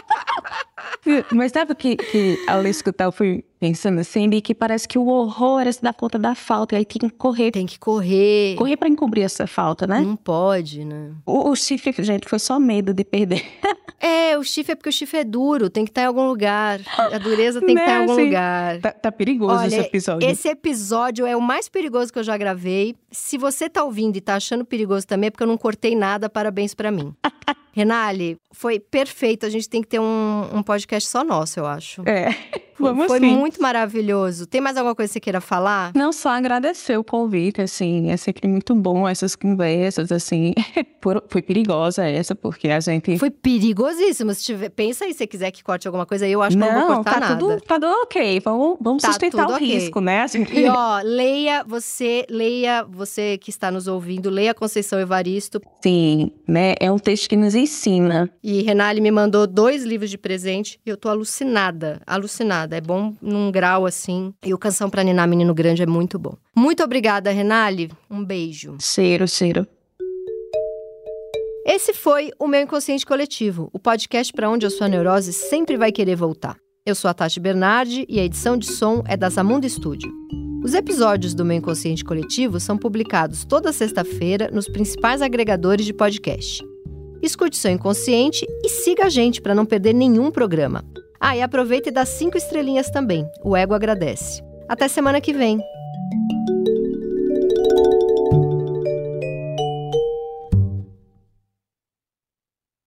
[SPEAKER 2] Mas sabe o que, que ao escutar eu fui pensando assim, de que parece que o horror era se dar conta da falta, e aí tem que correr,
[SPEAKER 1] Tem que correr.
[SPEAKER 2] correr pra encobrir essa falta, né?
[SPEAKER 1] Não pode, né?
[SPEAKER 2] O, o chifre, gente, foi só medo de perder.
[SPEAKER 1] É, o chifre é porque o chifre é duro, tem que estar em algum lugar. A dureza tem que estar em
[SPEAKER 2] Né,
[SPEAKER 1] algum
[SPEAKER 2] assim,
[SPEAKER 1] lugar.
[SPEAKER 2] Tá, tá perigoso
[SPEAKER 1] Olha,
[SPEAKER 2] esse episódio.
[SPEAKER 1] Esse episódio é o mais perigoso que eu já gravei. Se você tá ouvindo e tá achando perigoso também, é porque eu não cortei nada, parabéns pra mim. Renale, foi perfeito. A gente tem que ter um, um podcast só nosso, eu acho.
[SPEAKER 2] É. Vamos
[SPEAKER 1] Foi
[SPEAKER 2] sim.
[SPEAKER 1] muito maravilhoso. Tem mais alguma coisa que você queira falar?
[SPEAKER 2] Não só agradecer o convite, assim, é sempre muito bom essas conversas, assim. Foi perigosa essa, porque a gente.
[SPEAKER 1] Foi perigosíssimo. Se tiver, pensa aí, se você quiser que corte alguma coisa, eu acho que eu não vou cortar
[SPEAKER 2] tá
[SPEAKER 1] nada.
[SPEAKER 2] tudo, tá tudo ok. Vamos, vamos
[SPEAKER 1] Tá
[SPEAKER 2] sustentar o
[SPEAKER 1] ok.
[SPEAKER 2] risco, né? Assim,
[SPEAKER 1] E ó, leia, você, leia, você que está nos ouvindo, leia Conceição Evaristo.
[SPEAKER 2] Sim, né? É um texto que nos ensina.
[SPEAKER 1] E Renale me mandou dois livros de presente e eu tô alucinada, alucinada. É bom num grau assim. E o Canção pra Ninar Menino Grande é muito bom. Muito obrigada, Renale. Um beijo.
[SPEAKER 2] Cheiro, cheiro.
[SPEAKER 1] Esse foi o meu Inconsciente Coletivo, o podcast para onde a sua neurose sempre vai querer voltar. Eu sou a Tati Bernardi e a edição de som é da Zamunda Studio. Os episódios do meu Inconsciente Coletivo são publicados toda sexta-feira nos principais agregadores de podcast escute seu inconsciente e siga a gente para não perder nenhum programa. Ah, e aproveita e dá cinco estrelinhas também. O ego agradece. Até semana que vem.